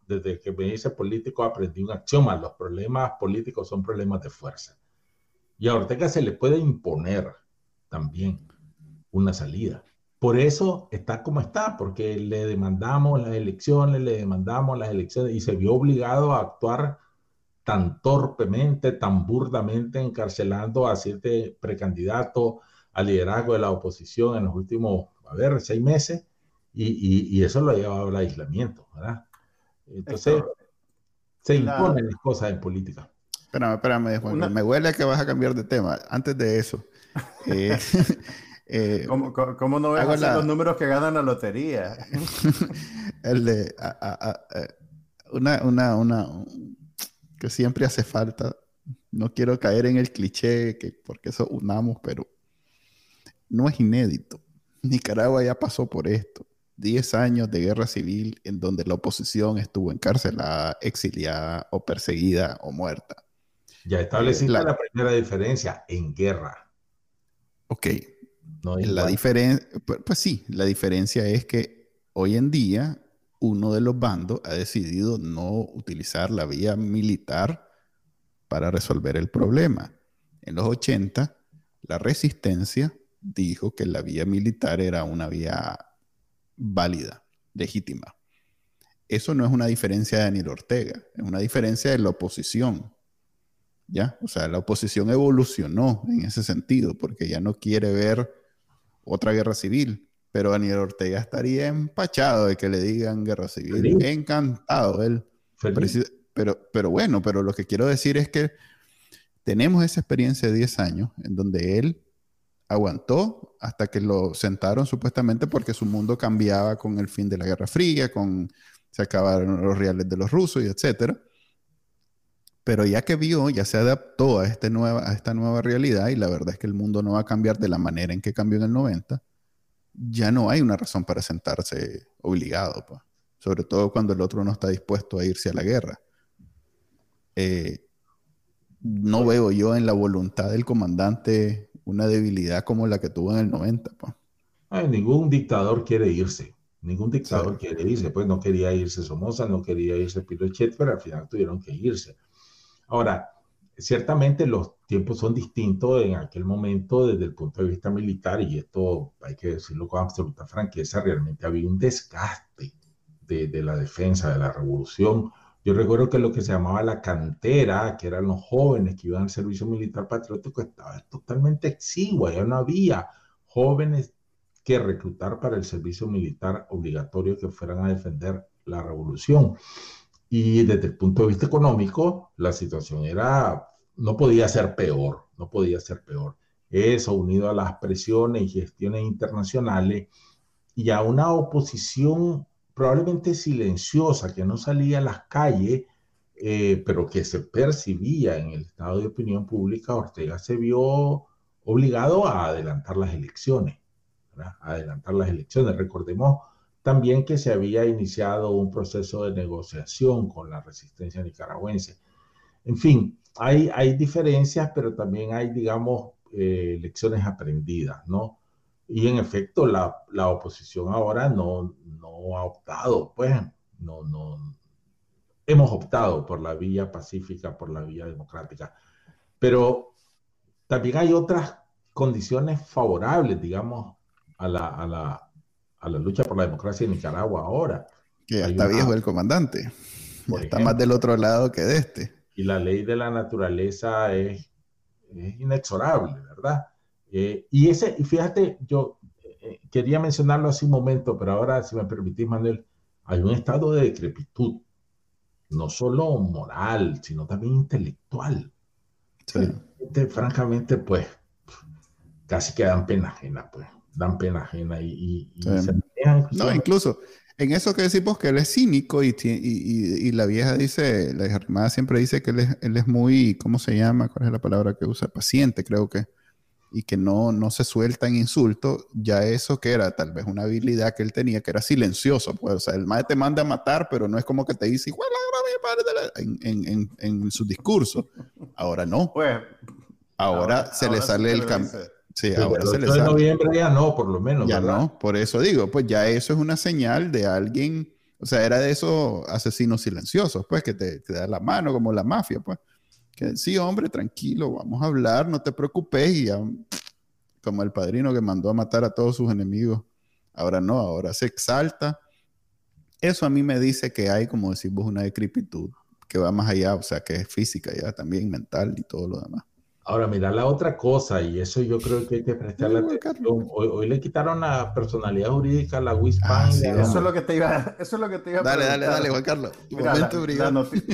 desde que me hice político aprendí un axioma, los problemas políticos son problemas de fuerza. Y a Ortega se le puede imponer también una salida. Por eso está como está, porque le demandamos las elecciones, le demandamos las elecciones y se vio obligado a actuar tan torpemente, tan burdamente, encarcelando a siete precandidatos al liderazgo de la oposición en los últimos, a ver, seis meses, y, y, eso lo ha llevado al aislamiento, ¿verdad? Entonces, se imponen las cosas en política. Espérame, espérame, me huele a que vas a cambiar de tema. Antes de eso, eh, eh, ¿Cómo, no ves los números que ganan la lotería? el de una, una, una, que siempre hace falta. No quiero caer en el cliché, que porque eso unamos, pero no es inédito. Nicaragua ya pasó por esto. 10 años de guerra civil en donde la oposición estuvo encarcelada, exiliada o perseguida o muerta. Ya estableciste la, la, primera diferencia en guerra. Ok. No la diferencia, pues, pues, sí, la diferencia es que hoy en día uno de los bandos ha decidido no utilizar la vía militar para resolver el problema. En los 80, la resistencia dijo que la vía militar era una vía válida, legítima. Eso no es una diferencia de Daniel Ortega, es una diferencia de la oposición. ¿Ya? O sea, la oposición evolucionó en ese sentido, porque ya no quiere ver otra guerra civil. Pero Daniel Ortega estaría empachado de que le digan guerra civil. Encantado él. Pero, pero bueno, pero lo que quiero decir es que tenemos esa experiencia de 10 años en donde él aguantó hasta que lo sentaron supuestamente porque su mundo cambiaba con el fin de la Guerra Fría, con se acabaron los reales de los rusos y etcétera. Pero ya que vio, ya se adaptó a, este nueva, a esta nueva realidad y la verdad es que el mundo no va a cambiar de la manera en que cambió en el 90, ya no hay una razón para sentarse obligado, pues. sobre todo cuando el otro no está dispuesto a irse a la guerra. Eh, no veo yo en la voluntad del comandante una debilidad como la que tuvo en el 90. Pues. ningún dictador quiere irse. Ningún dictador quiere irse. Pues no quería irse Somoza, no quería irse Pinochet, pero al final tuvieron que irse. Ahora, ciertamente los tiempos son distintos en aquel momento desde el punto de vista militar, y esto hay que decirlo con absoluta franqueza, realmente había un desgaste de, de la defensa de la revolución yo recuerdo que lo que se llamaba la cantera, que eran los jóvenes que iban al servicio militar patriótico, estaba totalmente exigua, ya no había jóvenes que reclutar para el servicio militar obligatorio que fueran a defender la revolución. Y desde el punto de vista económico, la situación era, no podía ser peor, no podía ser peor. Eso unido a las presiones y gestiones internacionales y a una oposición probablemente silenciosa, que no salía a las calles, eh, pero que se percibía en el estado de opinión pública, Ortega se vio obligado a adelantar las elecciones, a adelantar las elecciones. Recordemos también que se había iniciado un proceso de negociación con la resistencia nicaragüense. En fin, hay, hay diferencias, pero también hay, digamos, eh, lecciones aprendidas, ¿no? Y en efecto, la, la oposición ahora no, no, ha optado, pues, no, no, hemos optado por la vía pacífica, por la vía democrática. Pero también hay otras condiciones favorables, digamos, a la, a la, a la lucha por la democracia en Nicaragua ahora. Que ya está viejo el comandante. está más del otro lado que de este. Y la ley de la naturaleza es, es inexorable, ¿verdad? Eh, y ese, y fíjate, yo eh, quería mencionarlo hace un momento, pero ahora, si me permitís, Manuel, hay un estado de decrepitud, no solo moral, sino también intelectual. francamente, pues, casi que dan pena ajena, pues, dan pena ajena y, No, incluso en eso que decimos que él es cínico y, y, la vieja dice, la hermana siempre dice que él es, él es muy, ¿cómo se llama? ¿Cuál es la palabra que usa? Paciente, creo que y que no, no se suelta en insultos, ya eso que era tal vez una habilidad que él tenía, que era silencioso, pues, o sea, el maestro te manda a matar, pero no es como que te dice, en, en, en, en su discurso. Ahora no. Pues, ahora, se le sale el cambio. Sí, ahora se le sale. noviembre ya no, por lo menos. Ya no, por eso digo, pues ya eso es una señal de alguien, o sea, era de esos asesinos silenciosos, pues, que te, te da la mano como la mafia, pues que sí, hombre, tranquilo, vamos a hablar, no te preocupes. Y como el padrino que mandó a matar a todos sus enemigos, ahora no, ahora se exalta. Eso a mí me dice que hay, como decimos, una decrepitud que va más allá, o sea, que es física ya también, mental y todo lo demás. Ahora, mira la otra cosa, y eso yo creo que hay que prestarle atención. Hoy, le quitaron la personalidad jurídica a la WISPAN. Ah, eso, es lo que te iba, eso es lo que te iba a Dale, dale, dale, Juan Carlos. la,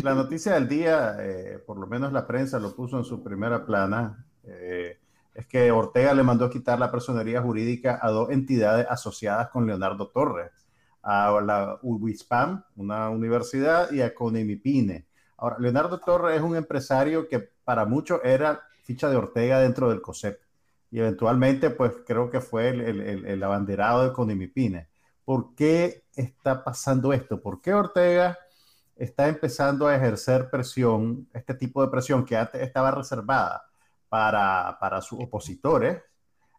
la, noticia del día, eh, por lo menos la prensa lo puso en su primera plana, eh, es que Ortega le mandó quitar la personalidad jurídica a dos entidades asociadas con Leonardo Torres, a la WISPAM, una universidad, y a Conimipine. Ahora, Leonardo Torres es un empresario que para muchos era ficha de Ortega dentro del COSEP. Y eventualmente, pues creo que fue el, el, abanderado de Conimipine. ¿Por qué está pasando esto? ¿Por qué Ortega está empezando a ejercer presión, este tipo de presión que antes estaba reservada para, para sus opositores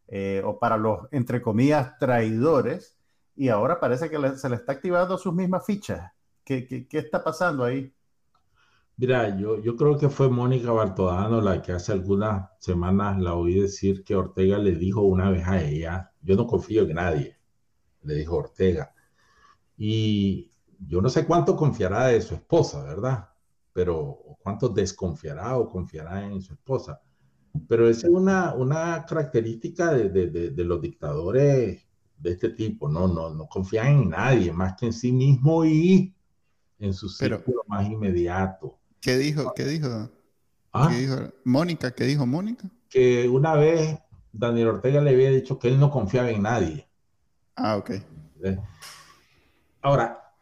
eh, o para los, entre comillas, traidores, y ahora parece que se le está activando sus mismas fichas? ¿Qué, qué, qué está pasando ahí? Mira, yo, yo creo que fue Mónica Bartodano la que hace algunas semanas la oí decir que Ortega le dijo una vez a ella, yo no confío en nadie, le dijo Ortega. Y yo no sé cuánto confiará de su esposa, ¿verdad? Pero cuánto desconfiará o confiará en su esposa. Pero esa es una, una característica de, de, de, los dictadores de este tipo, ¿no? No, no confían en nadie más que en sí mismo y en su círculo más inmediato. ¿Qué dijo? ¿Qué dijo? ¿Ah? ¿Qué dijo? Mónica, ¿qué dijo Mónica? Que una vez Daniel Ortega le había dicho que él no confiaba en nadie. Ah, ok. Ahora,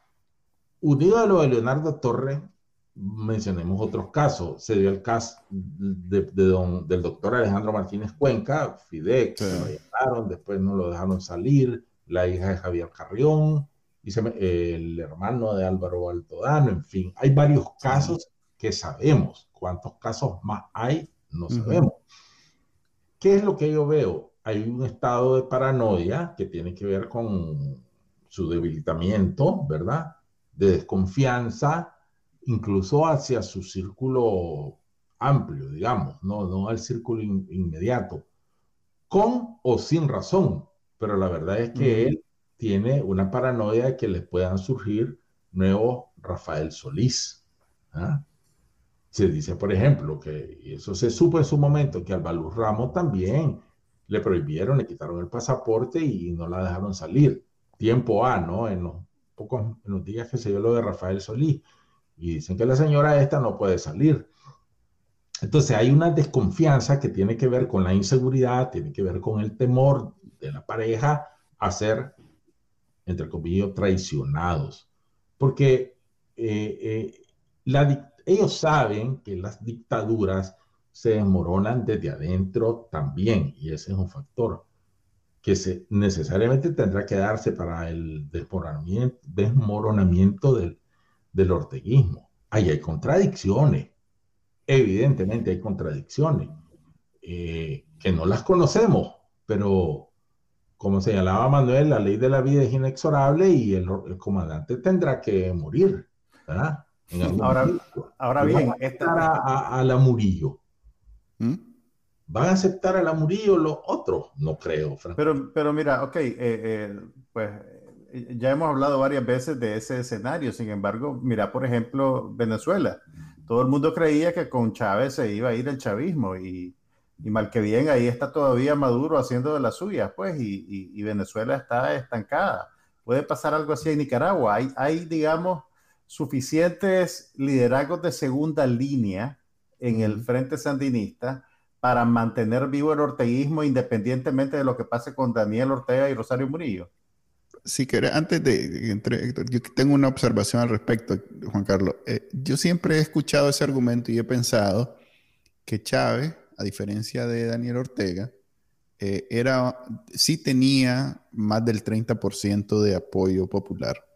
unido a lo de Leonardo Torres, mencionemos otros casos. Se dio el caso de, del doctor Alejandro Martínez Cuenca, Fidel, que lo llamaron, después no lo dejaron salir, la hija de Javier Carrión, el hermano de Álvaro Altodano, en fin, hay varios casos que sabemos. ¿Cuántos casos más hay? No sabemos. ¿Qué es lo que yo veo? Hay un estado de paranoia que tiene que ver con su debilitamiento, ¿verdad? De desconfianza, incluso hacia su círculo amplio, digamos, no, no al círculo inmediato, con o sin razón, pero la verdad es que él tiene una paranoia de que le puedan surgir nuevos Rafael Solís. ¿ah? Se dice, por ejemplo, que y eso se supo en su momento, que al Baluz Ramos también le prohibieron, le quitaron el pasaporte y no la dejaron salir. Tiempo A, ¿no? En los pocos en días que se dio lo de Rafael Solís. Y dicen que la señora esta no puede salir. Entonces hay una desconfianza que tiene que ver con la inseguridad, tiene que ver con el temor de la pareja a ser, entre comillas, traicionados. Porque eh, eh, la, ellos saben que las dictaduras se desmoronan desde adentro también, y ese es un factor que se, necesariamente tendrá que darse para el desmoronamiento, desmoronamiento del, del orteguismo. Ahí hay contradicciones, evidentemente hay contradicciones, eh, que no las conocemos, pero como señalaba Manuel, la ley de la vida es inexorable y el, el comandante tendrá que morir, ¿verdad? Ahora, ahora bien, esta... a, la Murillo. ¿Mm? ¿Van a aceptar a la Murillo los otros? No creo, Pero, pero mira, ok, eh, eh, pues eh, ya hemos hablado varias veces de ese escenario. Sin embargo, mira, por ejemplo, Venezuela. Todo el mundo creía que con Chávez se iba a ir el chavismo y, y mal que bien ahí está todavía Maduro haciendo de las suyas, pues, y, y, Venezuela está estancada. Puede pasar algo así en Nicaragua. Hay, hay digamos, suficientes liderazgos de segunda línea en el frente sandinista para mantener vivo el orteguismo independientemente de lo que pase con Daniel Ortega y Rosario Murillo? Si querés, antes de, entre, yo tengo una observación al respecto, Juan Carlos. Eh, yo siempre he escuchado ese argumento y he pensado que Chávez, a diferencia de Daniel Ortega, eh, era, sí tenía más del 30% de apoyo popular.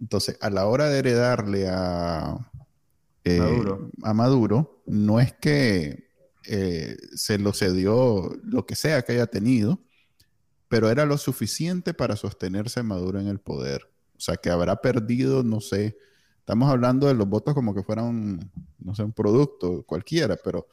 Entonces, a la hora de heredarle a, eh, Maduro. a Maduro, no es que eh, se lo cedió lo que sea que haya tenido, pero era lo suficiente para sostenerse Maduro en el poder. O sea, que habrá perdido, no sé, estamos hablando de los votos como que fueran, no sé, un producto cualquiera, pero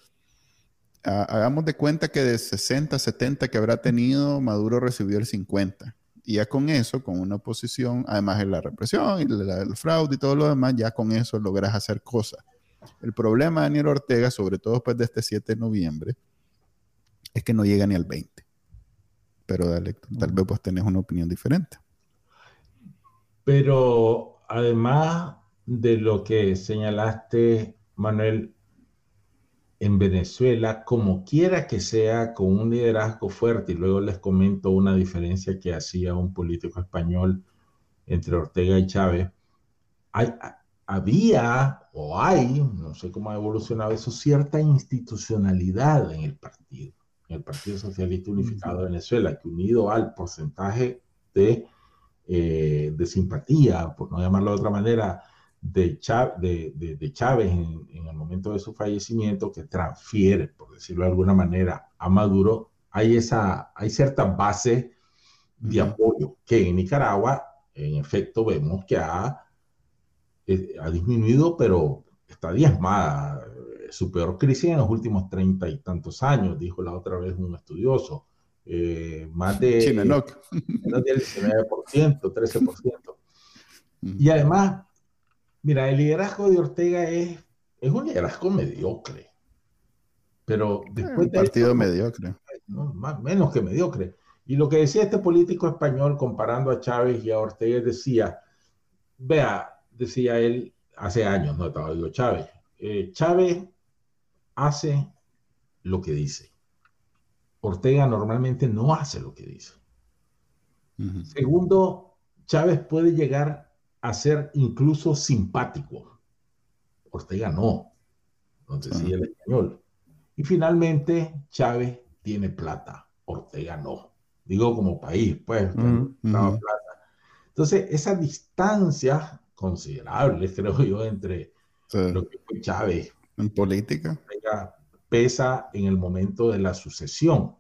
hagamos de cuenta que de 60, 70 que habrá tenido, Maduro recibió el 50. Y ya con eso, con una oposición, además de la represión y el fraude y todo lo demás, ya con eso logras hacer cosas. El problema de Daniel Ortega, sobre todo después de este 7 de noviembre, es que no llega ni al 20. Pero tal vez vos tenés una opinión diferente. Pero además de lo que señalaste, Manuel, en Venezuela, como quiera que sea, con un liderazgo fuerte, y luego les comento una diferencia que hacía un político español entre Ortega y Chávez, hay, había o hay, no sé cómo ha evolucionado eso, cierta institucionalidad en el partido, en el Partido Socialista Unificado de Venezuela, que unido al porcentaje de, eh, de simpatía, por no llamarlo de otra manera, de, de, Chávez en, el momento de su fallecimiento que transfiere, por decirlo de alguna manera, a Maduro, hay, esa, hay cierta base de apoyo que en Nicaragua, en efecto, vemos que ha, eh, ha disminuido, pero está diezmada. Su peor crisis en los últimos treinta y tantos años, dijo la otra vez un estudioso. Eh, más de, menos del 19%, 13%. Y además, Mira, el liderazgo de Ortega es, es un liderazgo mediocre. Pero después un partido mediocre. No, más, menos que mediocre. Y lo que decía este político español comparando a Chávez y a Ortega decía, vea, decía él hace años, no estaba digo Chávez, eh, Chávez hace lo que dice. Ortega normalmente no hace lo que dice. Segundo, Chávez puede llegar a ser incluso simpático. Ortega no, entonces sí el español. Y finalmente, Chávez tiene plata, Ortega no. Digo como país, pues, plata. Entonces, esa distancia considerable, creo yo, entre lo que fue Chávez en política pesa en el momento de la sucesión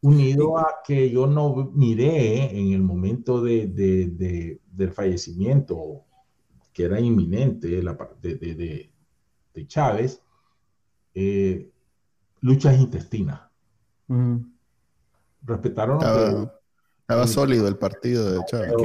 unido a que yo no miré en el momento de, de, del fallecimiento, que era inminente de, de, de Chávez, eh, luchas intestinas. Respetaron. Estaba, sólido el partido de Chávez. ¿Y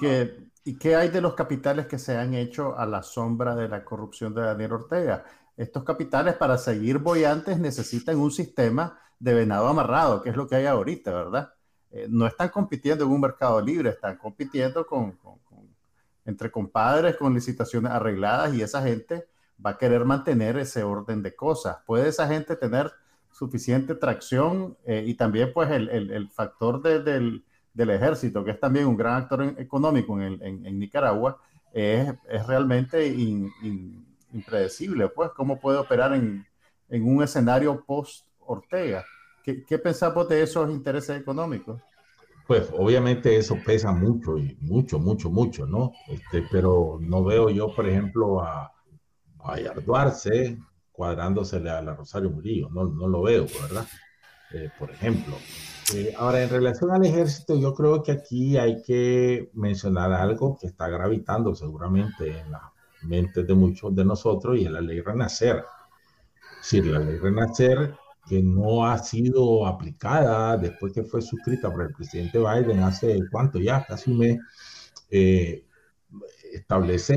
qué, y, qué, hay de los capitales que se han hecho a la sombra de la corrupción de Daniel Ortega? Estos capitales, para seguir boyantes, necesitan un sistema de venado amarrado, que es lo que hay ahorita, ¿verdad? Eh, no están compitiendo en un mercado libre, están compitiendo con, entre compadres, con licitaciones arregladas y esa gente va a querer mantener ese orden de cosas. ¿Puede esa gente tener suficiente tracción eh, y también pues el, el, factor del, del, ejército, que es también un gran actor económico en, en, Nicaragua, es, es realmente impredecible, pues, cómo puede operar en un escenario post Ortega. ¿Qué, qué pensamos de esos intereses económicos? Pues obviamente eso pesa mucho y mucho, mucho, mucho, ¿no? Este, pero no veo yo, por ejemplo, a, a Yarduarse cuadrándosele a la Rosario Murillo, no, no lo veo, ¿verdad? Eh, por ejemplo. Eh, ahora, en relación al ejército, yo creo que aquí hay que mencionar algo que está gravitando seguramente en la mente de muchos de nosotros y es la ley Renacer. Sí, la ley Renacer que no ha sido aplicada después que fue suscrita por el presidente Biden hace cuánto ya, casi un mes, eh, establece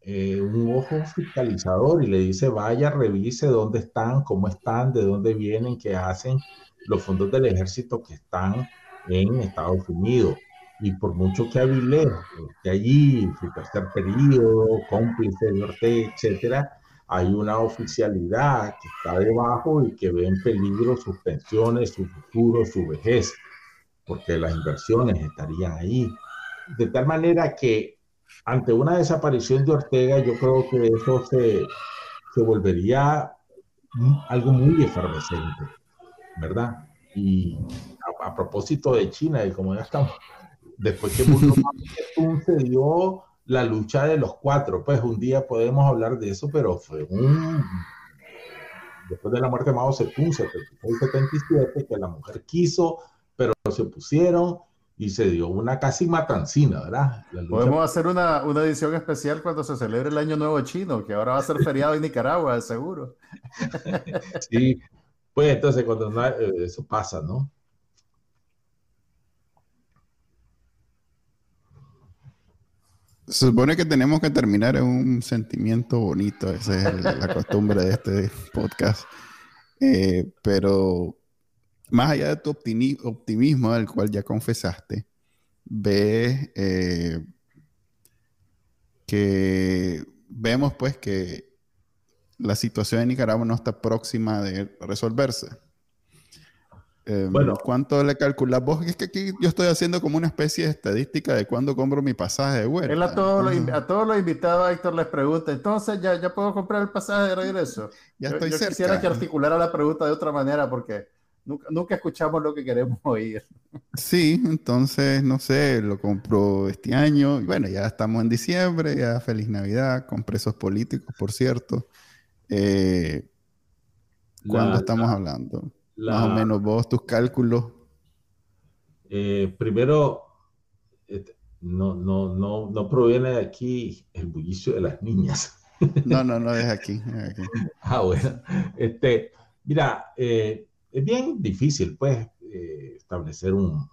eh, un ojo fiscalizador y le dice vaya, revise dónde están, cómo están, de dónde vienen, qué hacen los fondos del ejército que están en Estados Unidos. Y por mucho que Avilés que allí, su tercer periodo, cómplice de Ortega, etcétera, hay una oficialidad que está debajo y que ve en peligro sus pensiones, su futuro, su vejez, porque las inversiones estarían ahí. De tal manera que ante una desaparición de Ortega, yo creo que eso se, se volvería algo muy efervescente, ¿verdad? Y a, propósito de China, y como ya estamos, después que Tse-tung se dio la lucha de los cuatro, pues un día podemos hablar de eso, pero fue un... Después de la muerte de Mao Zedong, 77, que la mujer quiso, pero se opusieron y se dio una casi matancina, ¿verdad? Podemos hacer una, una, edición especial cuando se celebre el Año Nuevo Chino, que ahora va a ser feriado en Nicaragua, seguro. sí, pues entonces cuando eh, eso pasa, ¿no? Se supone que tenemos que terminar en un sentimiento bonito, esa es la costumbre de este podcast. Eh, pero más allá de tu optimismo, del cual ya confesaste, ves eh, que vemos pues que la situación en Nicaragua no está próxima de resolverse. Em, bueno, ¿cuánto le calculas vos? Es que aquí yo estoy haciendo como una especie de estadística de cuándo compro mi pasaje de vuelta. Él a todos, los, a todos los invitados, Héctor, les pregunta, entonces ya, ya puedo comprar el pasaje de regreso. Ya estoy yo quisiera que articulara la pregunta de otra manera porque nunca, nunca escuchamos lo que queremos oír. Sí, entonces, no sé, lo compro este año. Y bueno, ya estamos en diciembre, ya feliz Navidad, con presos políticos, por cierto. Eh, ¿Cuándo estamos hablando? Más o menos vos, tus cálculos. Eh, primero, este, no, no, no, no proviene de aquí el bullicio de las niñas. No, no, no es aquí. ah, bueno. Este, mira, eh, es bien difícil, pues, eh, establecer un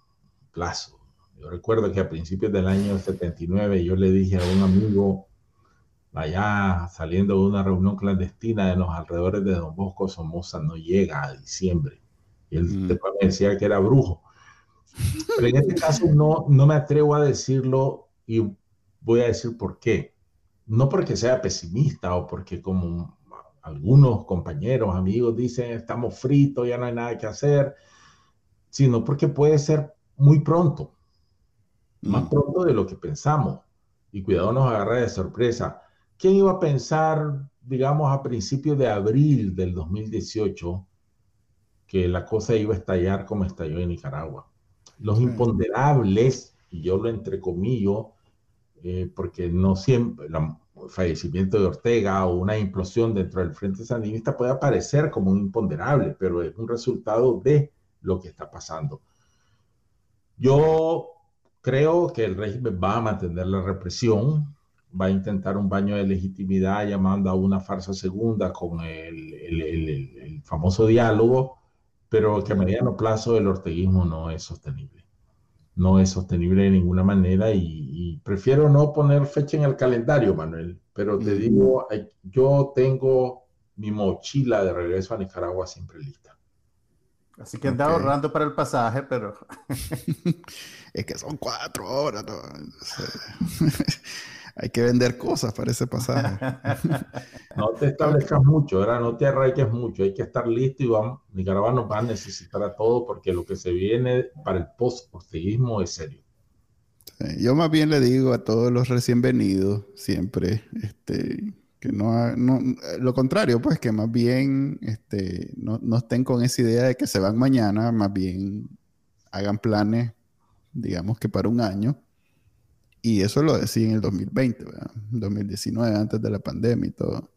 plazo. Yo recuerdo que a principios del año 79 yo le dije a un amigo, allá saliendo de una reunión clandestina en los alrededores de Don Bosco, Somoza no llega a diciembre. Y él mm. después me decía que era brujo. Pero en este caso no, no me atrevo a decirlo y voy a decir por qué. No porque sea pesimista o porque como algunos compañeros, amigos dicen estamos fritos, ya no hay nada que hacer, sino porque puede ser muy pronto, más mm. pronto de lo que pensamos. Y cuidado nos agarra de sorpresa. ¿Quién iba a pensar, digamos, a principios de abril del 2018 que la cosa iba a estallar como estalló en Nicaragua? Los imponderables, y yo lo entrecomillo, eh, porque no siempre, el fallecimiento de Ortega o una implosión dentro del Frente Sandinista puede aparecer como un imponderable, pero es un resultado de lo que está pasando. Yo creo que el régimen va a mantener la represión, va a intentar un baño de legitimidad llamando a una farsa segunda con el, famoso diálogo, pero que a mediano plazo el orteguismo no es sostenible. No es sostenible de ninguna manera y, prefiero no poner fecha en el calendario, Manuel, pero te digo, yo tengo mi mochila de regreso a Nicaragua siempre lista. Así que anda ahorrando para el pasaje, pero... es que son cuatro horas, ¿no? hay que vender cosas para ese pasaje. no te establezcas mucho, ¿verdad? No te arraiges mucho, hay que estar listo y vamos, Nicaragua nos va a necesitar a todo porque lo que se viene para el post-posteguismo es serio. yo más bien le digo a todos los recién venidos siempre, este, que no, no, lo contrario, pues que más bien este, no, no estén con esa idea de que se van mañana, más bien hagan planes, digamos que para un año y eso lo decía en el 2020, ¿verdad? 2019, antes de la pandemia y todo.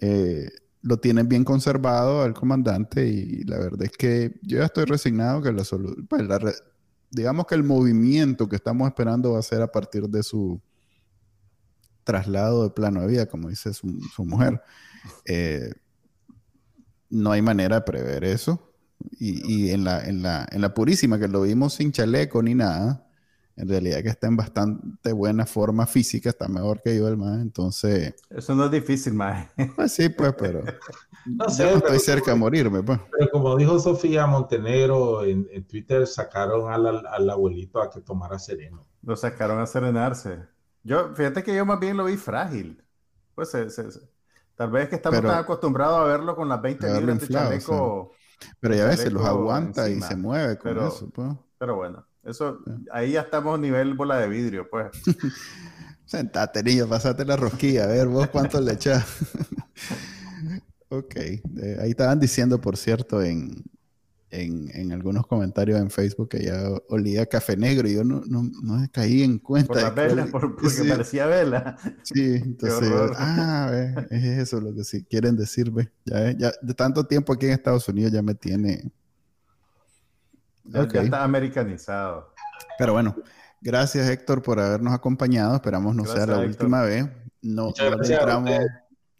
Eh, lo tienen bien conservado al comandante y la verdad es que yo ya estoy resignado que la solución, pues digamos que el movimiento que estamos esperando va a ser a partir de su traslado de plano de vida, como dice su, mujer. Eh, no hay manera de prever eso. Y, y en, la, en, la, en la purísima, que lo vimos sin chaleco ni nada, en realidad que está en bastante buena forma física, está mejor que yo el más, entonces... Eso no es difícil, más. Pues sí, pues, pero... no sé, estoy cerca de morirme, pues. Pero como dijo Sofía Montenegro en, Twitter, sacaron al, al, abuelito a que tomara sereno. Lo sacaron a serenarse. Yo, fíjate que yo más bien lo vi frágil. Pues tal vez que estamos tan acostumbrados a verlo con las 20 libras de chaleco. pero ya a veces los aguanta y se mueve con eso, pues. Pero bueno. Eso, ahí ya estamos a nivel bola de vidrio, pues. Sentate, niño, pasate la rosquilla, a ver vos cuánto le echás. ok, ahí estaban diciendo, por cierto, en, en, algunos comentarios en Facebook que ya olía café negro y yo no, no, no caí en cuenta. Por la vela, porque parecía vela. Sí, entonces, ah, es eso lo que sí quieren decirme. Ya, ya, de tanto tiempo aquí en Estados Unidos ya me tiene. Ya, está americanizado. Pero bueno, gracias Héctor por habernos acompañado. Esperamos no sea la última vez. No, no entramos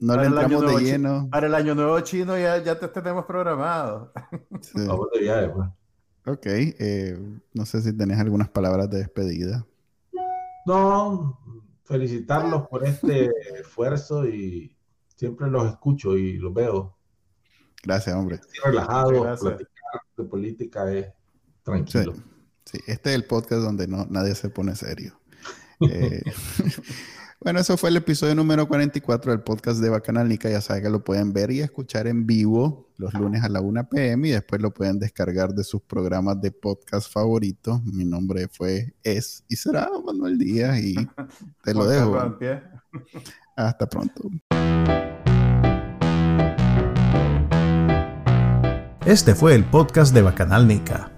no le entramos de lleno. Para el año nuevo chino ya, ya te tenemos programado. Vamos de viaje, pues. Ok, eh, no sé si tenés algunas palabras de despedida. No, felicitarlos por este esfuerzo y siempre los escucho y los veo. Gracias, hombre. Estoy relajado, platicar de política es tranquilo. Sí, este es el podcast donde no, nadie se pone serio. Eh, bueno, eso fue el episodio número 44 del podcast de Bacanal Nica. Ya saben que lo pueden ver y escuchar en vivo los lunes a la 1 pm y después lo pueden descargar de sus programas de podcast favoritos. Mi nombre fue, es y será Manuel Díaz y te lo dejo. Hasta pronto. Este fue el podcast de Bacanal Nica.